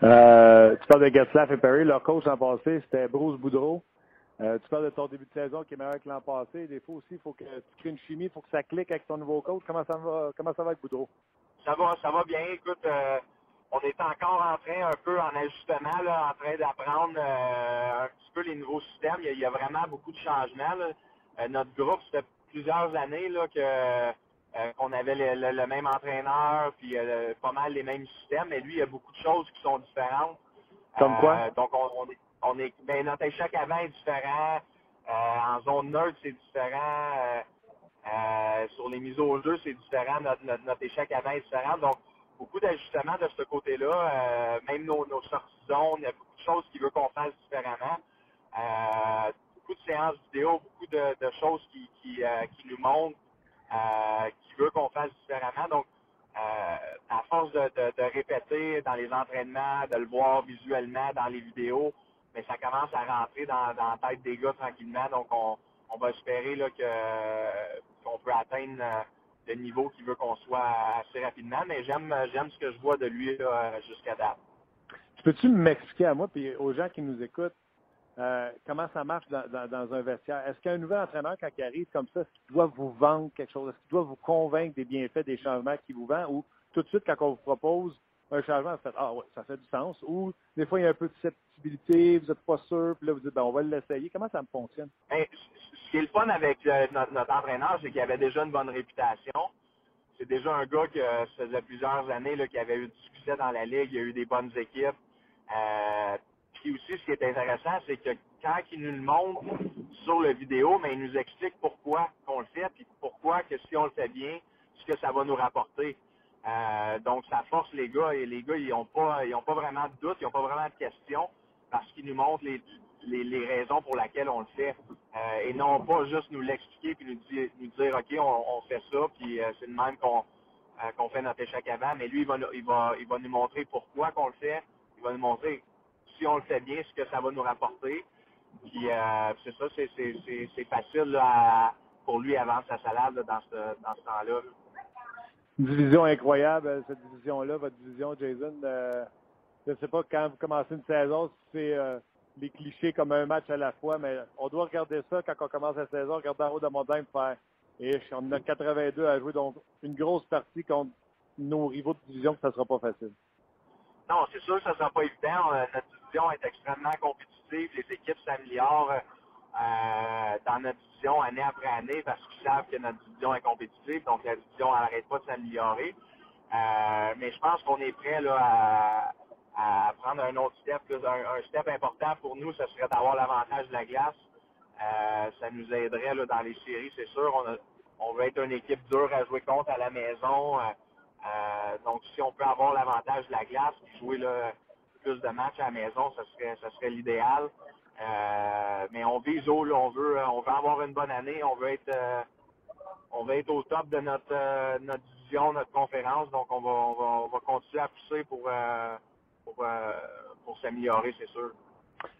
Euh, tu parles de Getzlaff et Perry. Leur coach l'an passé, c'était Bruce Boudreau. Euh, tu parles de ton début de saison qui est meilleur que l'an passé. Des fois aussi, il faut que tu crées une chimie, il faut que ça clique avec ton nouveau coach. Comment ça va, comment ça va avec Boudreau? Ça va, ça va bien. Écoute, euh, on est encore en train, un peu en ajustement, là, en train d'apprendre euh, un petit peu les nouveaux systèmes. Il y a, il y a vraiment beaucoup de changements. là. Euh, notre groupe, ça fait plusieurs années là, que euh, qu'on avait le, le- le même entraîneur, puis pas mal les mêmes systèmes, mais lui, il y a beaucoup de choses qui sont différentes. Comme quoi? Donc, on, on est, on est, ben, notre échec avant est différent. En zone neutre, c'est différent. Sur les mises au jeu, c'est différent. Notre, notre, notre échec avant est différent. Donc, beaucoup d'ajustements de ce côté-là. Euh, même nos, nos sorties de zone, il y a beaucoup de choses qu'il veut qu'on fasse différemment. Euh, beaucoup de séances vidéo, beaucoup de, choses qui, qui, euh, qui nous montrent euh, qu'il veut qu'on fasse différemment. Donc, à force de, de, répéter dans les entraînements, de le voir visuellement dans les vidéos, mais ça commence à rentrer dans, dans la tête des gars tranquillement. Donc, on, on va espérer là, que, qu'on peut atteindre le niveau qu'il veut qu'on soit assez rapidement. Mais j'aime, j'aime ce que je vois de lui jusqu'à date. Peux-tu m'expliquer à moi puis aux gens qui nous écoutent euh, comment ça marche dans, dans, dans un vestiaire? Est-ce qu'un nouvel entraîneur, quand il arrive comme ça, est-ce qu'il doit vous vendre quelque chose? Est-ce qu'il doit vous convaincre des bienfaits, des changements qu'il vous vend? Ou tout de suite, quand on vous propose un changement, vous faites Ah ouais, ça fait du sens. Ou des fois, il y a un peu de sceptibilité, vous n'êtes pas sûr, puis là, vous dites ben, on va l'essayer. Comment ça me fonctionne? Ben, ce qui est le fun avec euh, notre, entraîneur, c'est qu'il avait déjà une bonne réputation. C'est déjà un gars que ça faisait plusieurs années là, qui avait eu du succès dans la ligue, il a eu des bonnes équipes. Euh, puis aussi, ce qui est intéressant, c'est que quand il nous le montre sur le vidéo, mais il nous explique pourquoi on le fait, puis pourquoi que si on le fait bien, ce que ça va nous rapporter. Euh, donc, ça force les gars, et les gars, ils n'ont pas, ils ont pas vraiment de doute, ils n'ont pas vraiment de questions, parce qu'ils nous montrent les, les, raisons pour lesquelles on le fait. Euh, et non pas juste nous l'expliquer puis nous dire, nous dire OK, on, fait ça, puis euh, c'est le même qu'on qu'on fait notre échec avant, mais lui, il va, il va, il va nous montrer pourquoi qu'on le fait. Il va nous montrer si on le fait bien, ce que ça va nous rapporter. Puis c'est ça, c'est, c'est, c'est, facile à- pour lui vendre sa salade dans ce, dans ce temps-là. là. Division incroyable, euh, cette division-là, votre division, Jason. Euh, je ne sais pas quand vous commencez une saison, si c'est euh, les clichés comme un match à la fois, mais on doit regarder ça quand on commence la saison, regarder en haut de la montagne faire et on a 82 à jouer, donc une grosse partie contre nos rivaux de division que ça sera pas facile. Non, c'est sûr que ça ne sera pas évident. Notre division est extrêmement compétitive. Les équipes s'améliorent euh, dans notre division année après année parce qu'ils savent que notre division est compétitive. Donc, la division n'arrête pas de s'améliorer. Euh, mais je pense qu'on est prêt à, prendre un autre step. Un, step important pour nous, ce serait d'avoir l'avantage de la glace. Euh, ça nous aiderait dans les séries, c'est sûr. On, veut être une équipe dure à jouer contre à la maison. Donc, si on peut avoir l'avantage de la glace jouer plus de matchs à la maison, ça serait, l'idéal. On vise haut, là, on veut, avoir une bonne année, on veut être, euh, on être au top de notre, euh, notre division, notre conférence. Donc, on va, on va, on va continuer à pousser pour, euh, pour, euh, pour s'améliorer, c'est sûr.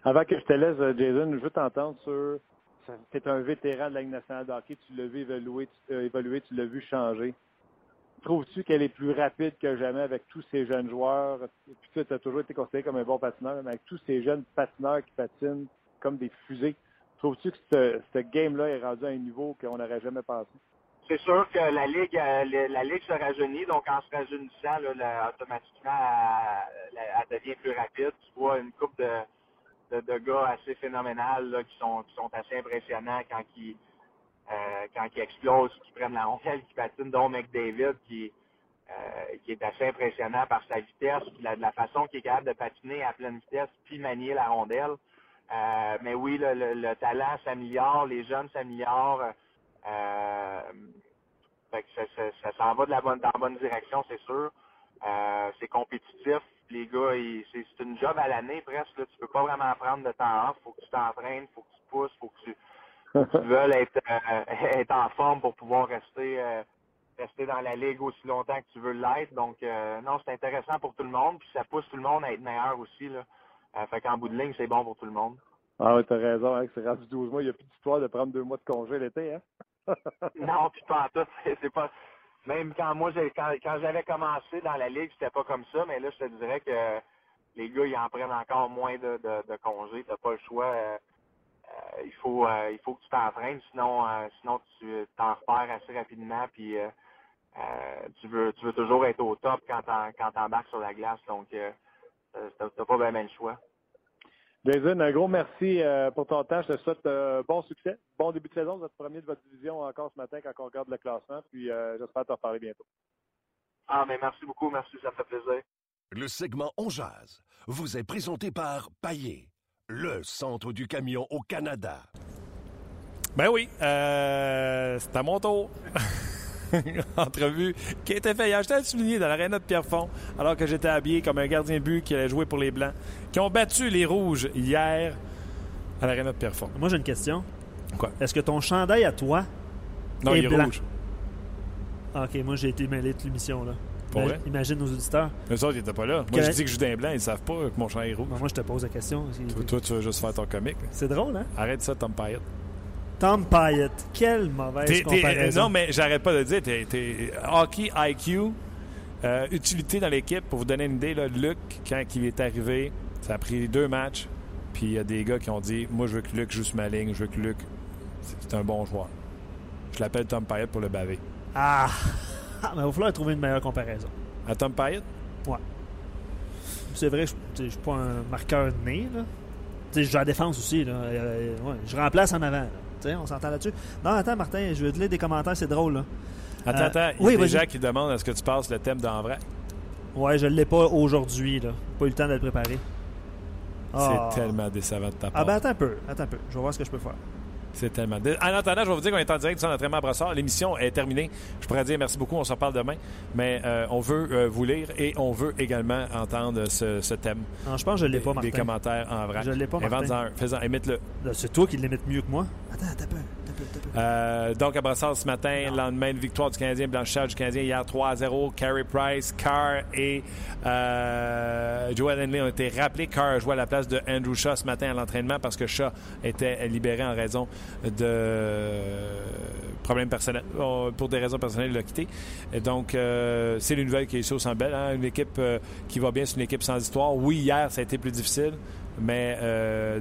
Avant que je te laisse, euh, Jason, je veux t'entendre sur. Tu es un vétéran de la Ligue nationale de hockey, tu l'as vu évoluer, tu, euh, évoluer, tu l'as vu changer. Trouves-tu qu'elle est plus rapide que jamais avec tous ces jeunes joueurs? Puis tu as toujours été considéré comme un bon patineur, mais avec tous ces jeunes patineurs qui patinent comme des fusées. Trouves-tu que ce, game-là est rendu à un niveau qu'on n'aurait jamais pensé? C'est sûr que la ligue, euh, la, ligue se rajeunit, donc en se rajeunissant, automatiquement, elle, devient plus rapide. Tu vois une coupe de, de, gars assez phénoménales qui sont qui sont assez impressionnants quand ils euh, quand ils explosent, qui prennent la rondelle, qui patinent, dont McDavid, qui euh, qui est assez impressionnant par sa vitesse, puis la façon qu'il est capable de patiner à pleine vitesse, puis manier la rondelle. Euh, mais oui, le, le- le talent s'améliore, les jeunes s'améliorent. Euh, fait que ça, ça, ça s'en va de la bonne, dans la bonne direction, c'est sûr. Euh, c'est compétitif. Les gars, ils- c'est c'est une job à l'année presque. Là. Tu peux pas vraiment prendre de temps off. faut que tu t'entraînes, faut que tu pousses, faut que tu, tu veux être, euh, être en forme pour pouvoir rester euh, rester dans la ligue aussi longtemps que tu veux l'être. Donc non, c'est intéressant pour tout le monde, puis ça pousse tout le monde à être meilleur aussi. Là. Euh, fait qu'en bout de ligne, c'est bon pour tout le monde. Ah oui, t'as raison, hein, c'est rendu 12 mois. Il n'y a plus d'histoire de prendre deux mois de congé l'été, hein? Non, puis pas tout. C'est pas. Même quand moi j'ai quand, quand j'avais commencé dans la ligue, c'était pas comme ça, mais là je te dirais que les gars ils en prennent encore moins de, de, de congés. T'as pas le choix. euh, euh, il faut euh, il faut que tu t'entraînes, sinon sinon tu t'en repères assez rapidement. Puis tu veux tu veux toujours être au top quand t'en- quand t'embarques sur la glace. Donc t'as t'as pas vraiment le choix. Jason, un gros merci euh, pour ton temps. Je te souhaite euh, bon succès, bon début de saison. Vous êtes premier de votre division encore ce matin quand on regarde le classement. Puis euh, j'espère te reparler bientôt. Ah, mais merci beaucoup, merci, ça me fait plaisir. Le segment On Jazz vous est présenté par Paillé, le centre du camion au Canada. Ben oui, euh, c'est à mon tour. Entrevue qui a été faite hier. J'étais à souligner dans l'aréna de Pierrefonds, alors que j'étais habillé comme un gardien but qui allait jouer pour les Blancs, qui ont battu les Rouges hier à l'aréna de Pierrefonds. Moi, j'ai une question. Quoi? Est-ce que ton chandail à toi Non, est il est blanc? rouge. Ah, OK, moi, j'ai été mêlé de l'émission, là. Pour Ima- vrai? Imagine nos auditeurs. Eux autres, ils n'étaient pas là. Moi, Quel- je dis que je suis blanc, ils savent pas que mon champ est rouge. Moi, je te pose la question. Toi, toi, tu veux juste faire ton comique. C'est drôle, hein? Arrête ça, Tom Payette. Tom Pyatt. Quelle mauvaise T'es- t'es- comparaison. non, mais j'arrête pas de le dire. T'es, t'es- hockey IQ, euh, utilité dans l'équipe. Pour vous donner une idée, là, Luc, quand il est arrivé, ça a pris deux matchs. Puis il y a des gars qui ont dit Moi, je veux que Luc joue sur ma ligne. Je veux que Luc. C'est, c'est un bon joueur. Je l'appelle Tom Payette pour le baver. Ah! Ah, mais il va falloir trouver une meilleure comparaison. À Tom Payette? C'est vrai, je je suis pas un marqueur de nez, là. Tu sais, je joue à la défense aussi, là. Euh, ouais, je remplace en avant, là. On s'entend là-dessus? Non, attends, Martin, je vais te lire des commentaires, c'est drôle, là. Attends, Euh, attends. Il y a oui, des gens qui demandent est-ce que tu passes le thème d'Envrac? Ouais, je l'ai pas aujourd'hui, là. Pas eu le temps de le préparer. Ah. C'est tellement décevant de ta part. Ah, ben attends un peu, attends un peu. Je vais voir ce que je peux faire. C'est tellement. En attendant, je vais vous dire qu'on est en direct sur l'entraînement à Brossard. L'émission est terminée. Je pourrais dire merci beaucoup. On s'en parle demain. Mais euh, on veut euh, vous lire et on veut également entendre ce, ce thème. Non, je pense que je l'ai pas, Des Martin. commentaires en vrac. Je l'ai pas, Martin. Invente-en un. Émite-le. Là, C'est toi qui l'imites mieux que moi? Attends, attends un peu, Euh, donc, à Brossard ce matin, lendemain de victoire du Canadien, blanchissage du Canadien hier 3-0. Carey Price, Carr et euh, Joel Henley ont été rappelés. Carr a joué à la place de Andrew Shaw ce matin à l'entraînement parce que Shaw était libéré en raison de problèmes personnels. Euh, Pour des raisons personnelles, il l'a quitté. Donc, c'est une nouvelle qui est ici au. Une équipe qui va bien, c'est une équipe sans histoire. Oui, hier, ça a été plus difficile. Mais euh,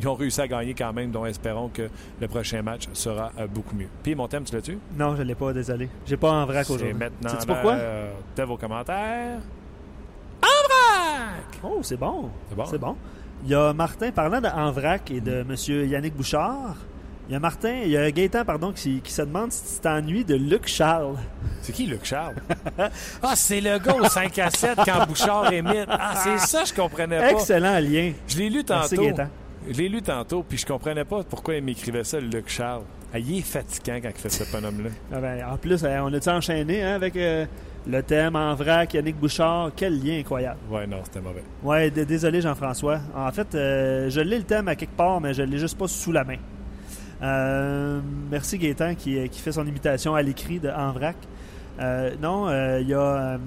ils ont réussi à gagner quand même, donc espérons que le prochain match sera euh, beaucoup mieux. Puis mon thème, tu l'as-tu? Non, je l'ai pas, désolé. J'ai pas en vrac aujourd'hui. maintenant Sais-tu pourquoi? l'heure de vos commentaires. En vrac! Oh, c'est bon. C'est bon? C'est bon. Il y a Martin, parlant de En vrac et de M. Yannick Bouchard, il y a Martin, il y a Gaëtan, pardon, qui, qui se demande si tu t'ennuies de Luc Charles. C'est qui, Luc Charles? ah, c'est le gars au 5 à 7 quand Bouchard émite. Ah, c'est ça, je comprenais pas. Excellent lien. Je l'ai lu Merci, tantôt. Je l'ai lu tantôt, puis je comprenais pas pourquoi il m'écrivait ça, Luc Charles. Ah, il est fatigant quand il fait ce bonhomme-là. Ah ben, en plus, euh, on a-tu enchaîné hein, avec euh, le thème En vrac, Yannick Bouchard? Quel lien incroyable. Ouais, non, c'était mauvais. Ouais, désolé Jean-François. En fait, euh, je l'ai le thème à quelque part, mais je l'ai juste pas sous la main. Euh, merci Gaétan qui, qui fait son imitation à l'écrit de En vrac. Euh, non, euh, il y a. euh,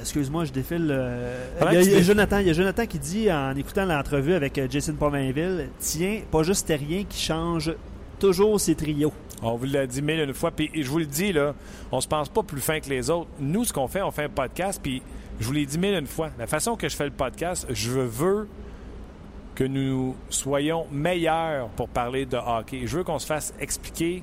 Excuse-moi, je défile. euh, Il y, a- il y Jonathan, il y a Jonathan qui dit en écoutant l'entrevue avec euh, Jason Pominville Tiens, pas juste Terrien qui change toujours ses trios. On vous l'a dit mille une fois, puis je vous le dis, là, on se pense pas plus fin que les autres. Nous, ce qu'on fait, on fait un podcast, puis je vous l'ai dit mille une fois. La façon que je fais le podcast, je veux que nous soyons meilleurs pour parler de hockey. Je veux qu'on se fasse expliquer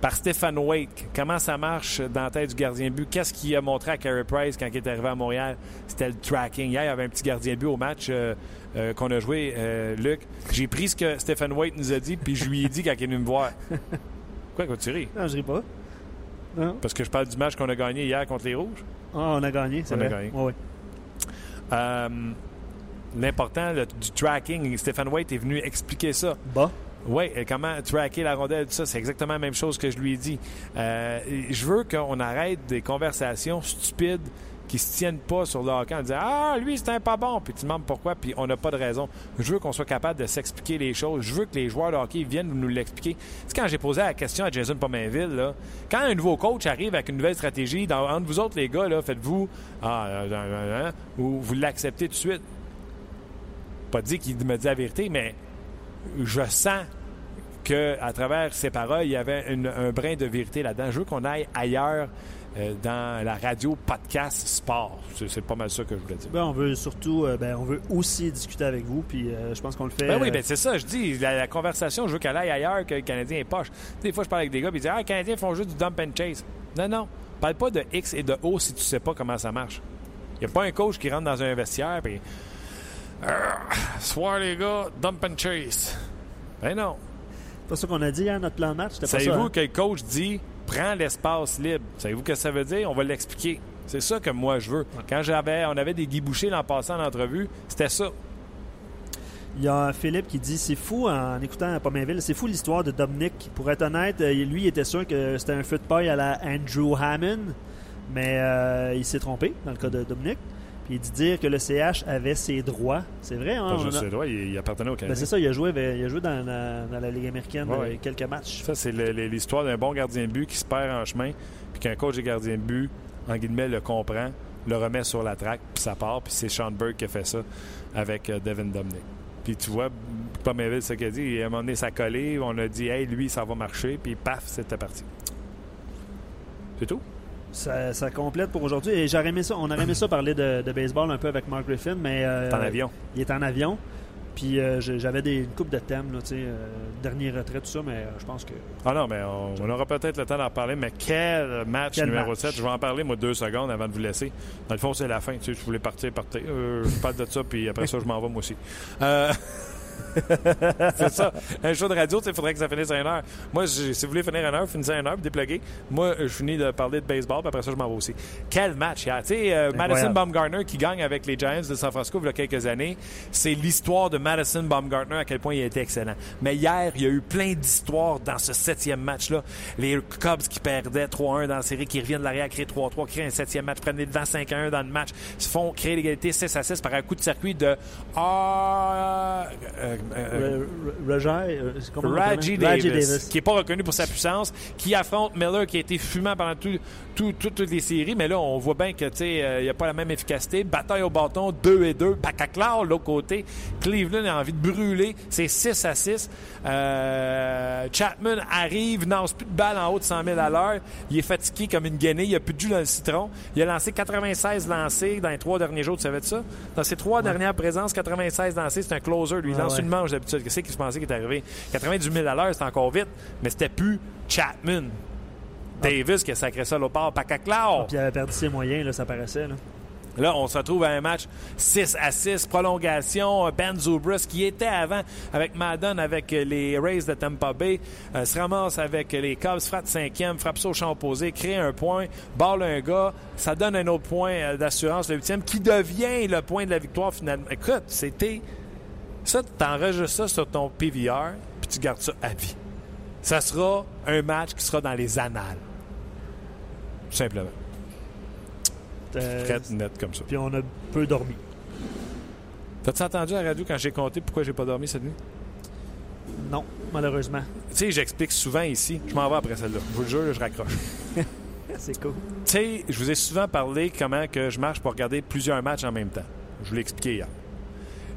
par Stéphane Wake comment ça marche dans la tête du gardien but. Qu'est-ce qu'il a montré à Carey Price quand il est arrivé à Montréal? C'était le tracking. Hier, il y avait un petit gardien de but au match euh, euh, qu'on a joué, euh, Luc. J'ai pris ce que Stéphane Wake nous a dit, puis je lui ai dit quand il est venu me voir. Quoi, quoi, tu ris? Non, je ris pas. Non. Parce que je parle du match qu'on a gagné hier contre les Rouges? Ah, on a gagné, c'est On a vrai. gagné. Ouais. L'important du tracking, Stéphane White est venu expliquer ça. Bas. Oui, comment tracker la rondelle, tout ça, c'est exactement la même chose que je lui ai dit. Euh, je veux qu'on arrête des conversations stupides qui se tiennent pas sur le hockey en disant Ah, lui, c'est un pas bon, puis tu demandes pourquoi, puis on n'a pas de raison. Je veux qu'on soit capable de s'expliquer les choses. Je veux que les joueurs de hockey viennent nous l'expliquer. C'est quand j'ai posé la question à Jason Pominville, là, quand un nouveau coach arrive avec une nouvelle stratégie, dans, entre vous autres, les gars, là, faites-vous Ah, euh, euh, euh, euh, ou vous l'acceptez tout de suite. Pas dit qu'il me dit la vérité, mais je sens que à travers ses paroles, il y avait une- un brin de vérité là-dedans. Je veux qu'on aille ailleurs euh, dans la radio podcast sport. C'est pas mal ça que je voulais dire. Ben, on veut surtout, euh, ben, on veut aussi discuter avec vous, puis euh, je pense qu'on le fait. Ben oui, euh, ben c'est ça, je dis. La, la conversation, je veux qu'elle aille ailleurs que le Canadien est poche. Des fois, je parle avec des gars, puis ils disent Ah, les Canadiens font juste du dump and chase. Non, non. Parle pas de X et de O si tu sais pas comment ça marche. Il n'y a pas un coach qui rentre dans un vestiaire, puis soir, les gars, dump and chase. Ben non. C'est pas ça qu'on a dit, hein, notre plan de match? C'était pas ça, Savez-vous hein? que le coach dit prends l'espace libre? Savez-vous ce que ça veut dire? On va l'expliquer. C'est ça que moi je veux. Quand j'avais, on avait des Guy Boucher l'an passé en entrevue, c'était ça. Il y a Philippe qui dit c'est fou en écoutant Pomainville, c'est fou l'histoire de Dominic. Pour être honnête, euh, lui il était sûr que c'était un feu de paille à la Andrew Hammond, mais euh, il s'est trompé dans le cas de Dominic. Puis il dit dire que le CH avait ses droits. C'est vrai, hein? Pas on juste a- ses droits, il, il appartenait au Ben, c'est ça, il a joué, il a joué dans, la, dans la Ligue américaine Ouais, euh, quelques matchs. Ça, c'est l'histoire d'un bon gardien de but qui se perd en chemin, puis qu'un coach de gardien de but, en guillemets, le comprend, le remet sur la traque, puis ça part. Puis c'est Sean Burke qui a fait ça avec euh, Devin Dominic. Puis tu vois, pas Melville, ce qu'il a dit, à un moment donné, ça a collé, on a dit, hey, lui, ça va marcher, puis paf, c'était parti. C'est tout? Ça, ça complète pour aujourd'hui. Et j'aurais aimé ça, on aurait aimé ça parler de, de baseball un peu avec Mark Griffin, mais. euh, T'es en avion. Il est en avion. Puis euh, j'avais des, une coupe de thèmes, là, euh, dernier retrait, tout ça, mais euh, je pense que. Ah non, mais on, on aura peut-être le temps d'en parler, mais quel match Quel numéro match. 7. Je vais en parler, moi, deux secondes avant de vous laisser. Dans le fond, c'est la fin. Tu sais, je voulais partir, partir. Je parle de ça, puis après ça, je m'en vais, moi aussi. Euh, c'est ça. Un show de radio, il faudrait que ça finisse à une heure. Moi, si vous voulez finir à une heure, finissez à une heure, puis dépluguez. Moi, je finis de parler de baseball, puis après ça, je m'en vais aussi. Quel match hier. Tu sais, euh, Madison. Baumgartner qui gagne avec les Giants de San Francisco il y a quelques années, c'est l'histoire de Madison Baumgartner à quel point il a été excellent. Mais hier, il y a eu plein d'histoires dans ce septième match-là. Les Cubs qui perdaient 3-1 dans la série, qui reviennent de l'arrière, créent 3-3, créent un septième match, prennent les devants 5-1 dans le match, se font créer l'égalité 6-6 par un coup de circuit de Ah, euh, euh, euh, Raji? Davis, qui n'est pas reconnu pour sa puissance, qui affronte Miller, qui a été fumant pendant tout- tout- tout- toutes les séries, mais là, on voit bien que, euh, il n'y a pas la même efficacité. Bataille au bâton, 2 et 2. Pacaclar, l'autre côté. Cleveland a envie de brûler. C'est 6 à 6. Euh, Chapman arrive, lance plus de balles en haut de 100 000 à l'heure. Il est fatigué comme une guenille. Il n'y a plus de jus dans le citron. Il a lancé 96 lancés dans les trois derniers jours. Tu savais de ça? Dans ses trois dernières présences, 96 lancés. C'est un closer. Lui, il Ah lance ouais. une manche d'habitude. Qu'est-ce qu'il se pensait qui est arrivé? 98 000 à l'heure, c'est encore vite, mais c'était plus Chapman. Davis qui a sacré ça l'autre part. Pacaclar. Puis il avait perdu ses moyens, là, ça paraissait. Là. Là, on se retrouve à un match 6 à 6, prolongation. Ben Zobrist, qui était avant avec Madden, avec les Rays de Tampa Bay, euh, se ramasse avec les Cubs, frappe cinquième, frappe ça au champ opposé, crée un point, balle un gars, ça donne un autre point euh, d'assurance, le huitième, qui devient le point de la victoire finalement. Écoute, c'était... Ça, tu enregistres ça sur ton PVR, puis tu gardes ça à vie. Ça sera un match qui sera dans les annales. Tout simplement. Euh, Très net comme ça. puis on a peu dormi. T'as-tu entendu à la radio quand j'ai compté pourquoi j'ai pas dormi cette nuit? Non, malheureusement. Tu sais, j'explique souvent ici. Je m'en vais après celle-là. Je vous le jure, je raccroche. C'est cool. Tu sais, je vous ai souvent parlé comment que je marche pour regarder plusieurs matchs en même temps. Je vous l'ai expliqué hier.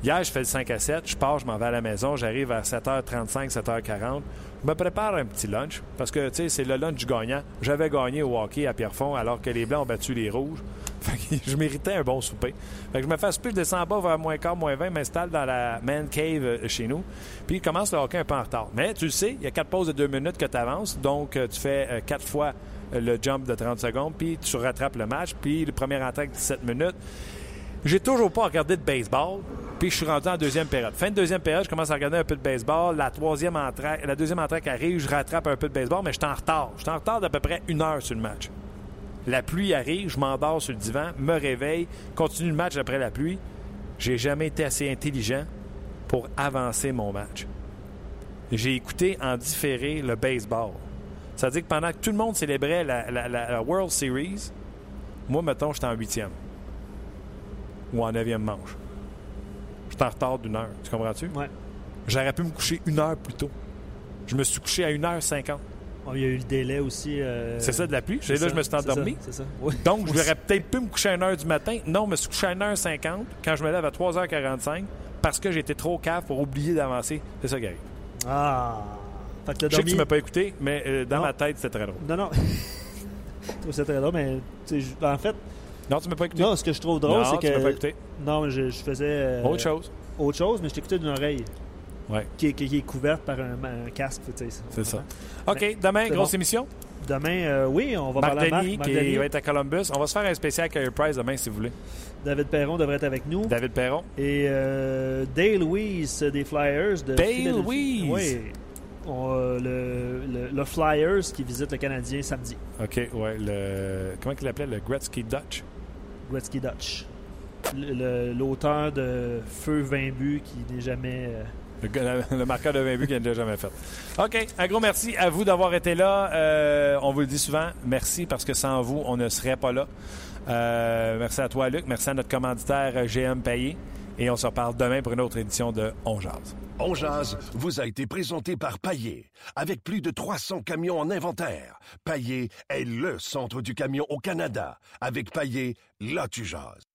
Hier, je fais le 5 à 7. Je pars, je m'en vais à la maison. J'arrive à 7h35, 7h40. Je me prépare un petit lunch parce que, tu sais, c'est le lunch du gagnant. J'avais gagné au hockey à Pierrefonds alors que les Blancs ont battu les Rouges. Fait que je méritais un bon souper. Fait que je me fais souper, je descends pas vers moins quart, moins 20, m'installe dans la man cave euh, chez nous. Puis commence le hockey un peu en retard. Mais tu le sais, il y a quatre pauses de deux minutes que tu avances. Donc, euh, tu fais euh, quatre fois le jump de 30 secondes, puis tu rattrapes le match. Puis le premier entraque, 17 minutes. J'ai toujours pas regardé de baseball. Puis je suis rendu en deuxième période. Fin de deuxième période, je commence à regarder un peu de baseball. La troisième entraque, la deuxième entraque arrive, je rattrape un peu de baseball, mais je suis en retard. Je suis en retard d'à peu près une heure sur le match. La pluie arrive, je m'endors sur le divan, me réveille, continue le match après la pluie. J'ai jamais été assez intelligent pour avancer mon match. J'ai écouté en différé le baseball. Ça veut dire que pendant que tout le monde célébrait la- la World Series, moi, mettons, j'étais en huitième ou en neuvième manche. J'étais en retard d'une heure. Tu comprends-tu? Ouais. J'aurais pu me coucher une heure plus tôt. Je me suis couché à 1h50. Bon, il y a eu le délai aussi. euh, C'est ça de la pluie? c'est Là, ça, je me suis endormi. ça, C'est ça. Oui. Donc, je l'aurais peut-être pu me coucher à 1h du matin. Non, je me suis couché à 1h50 quand je me lève à 3h45 parce que j'étais trop cave pour oublier d'avancer. C'est ça arrive. Ah. Fait que Je sais que tu m'as pas écouté, mais euh, dans Non. ma tête, c'était très drôle. Non, non. je trouve ça très drôle, mais en fait, Non, tu m'as pas écouté? non, ce que je trouve drôle, Non, c'est tu m'as pas que. écouté. Non, je, je faisais. euh, Autre chose. Autre chose, mais je t'écoutais d'une oreille. Ouais. Qui, est- qui est couverte par un, un casque, tu sais. C'est ça. Mais- OK, demain, c'est grosse bon. émission. Demain, euh, oui, on va Marc parler à Marc. Denis, Marc qui Denis. va être à Columbus. On va se faire un spécial Carey Price demain, si vous voulez. David Perron devrait être avec nous. David Perron. Et euh, Dale Weiss des Flyers de Dale. Weiss. Oui. On, euh, le, le- le Flyers qui visite le Canadien samedi. OK, ouais. Le... Comment il l'appelait? Le Gretzky Dutch? Gretzky Dutch. L'auteur de Feu 20 buts qui n'est jamais. euh, Le, marqueur de 20 buts qu'il n'a jamais fait. OK. Un gros merci à vous d'avoir été là. Euh, on vous le dit souvent, merci parce que sans vous, on ne serait pas là. Euh, merci à toi, Luc. Merci à notre commanditaire GM Payé. Et on se reparle demain pour une autre édition de On Jase. On jase vous a été présenté par Paillé. Avec plus de 300 camions en inventaire, Paillé est le centre du camion au Canada. Avec Paillé, là tu jases.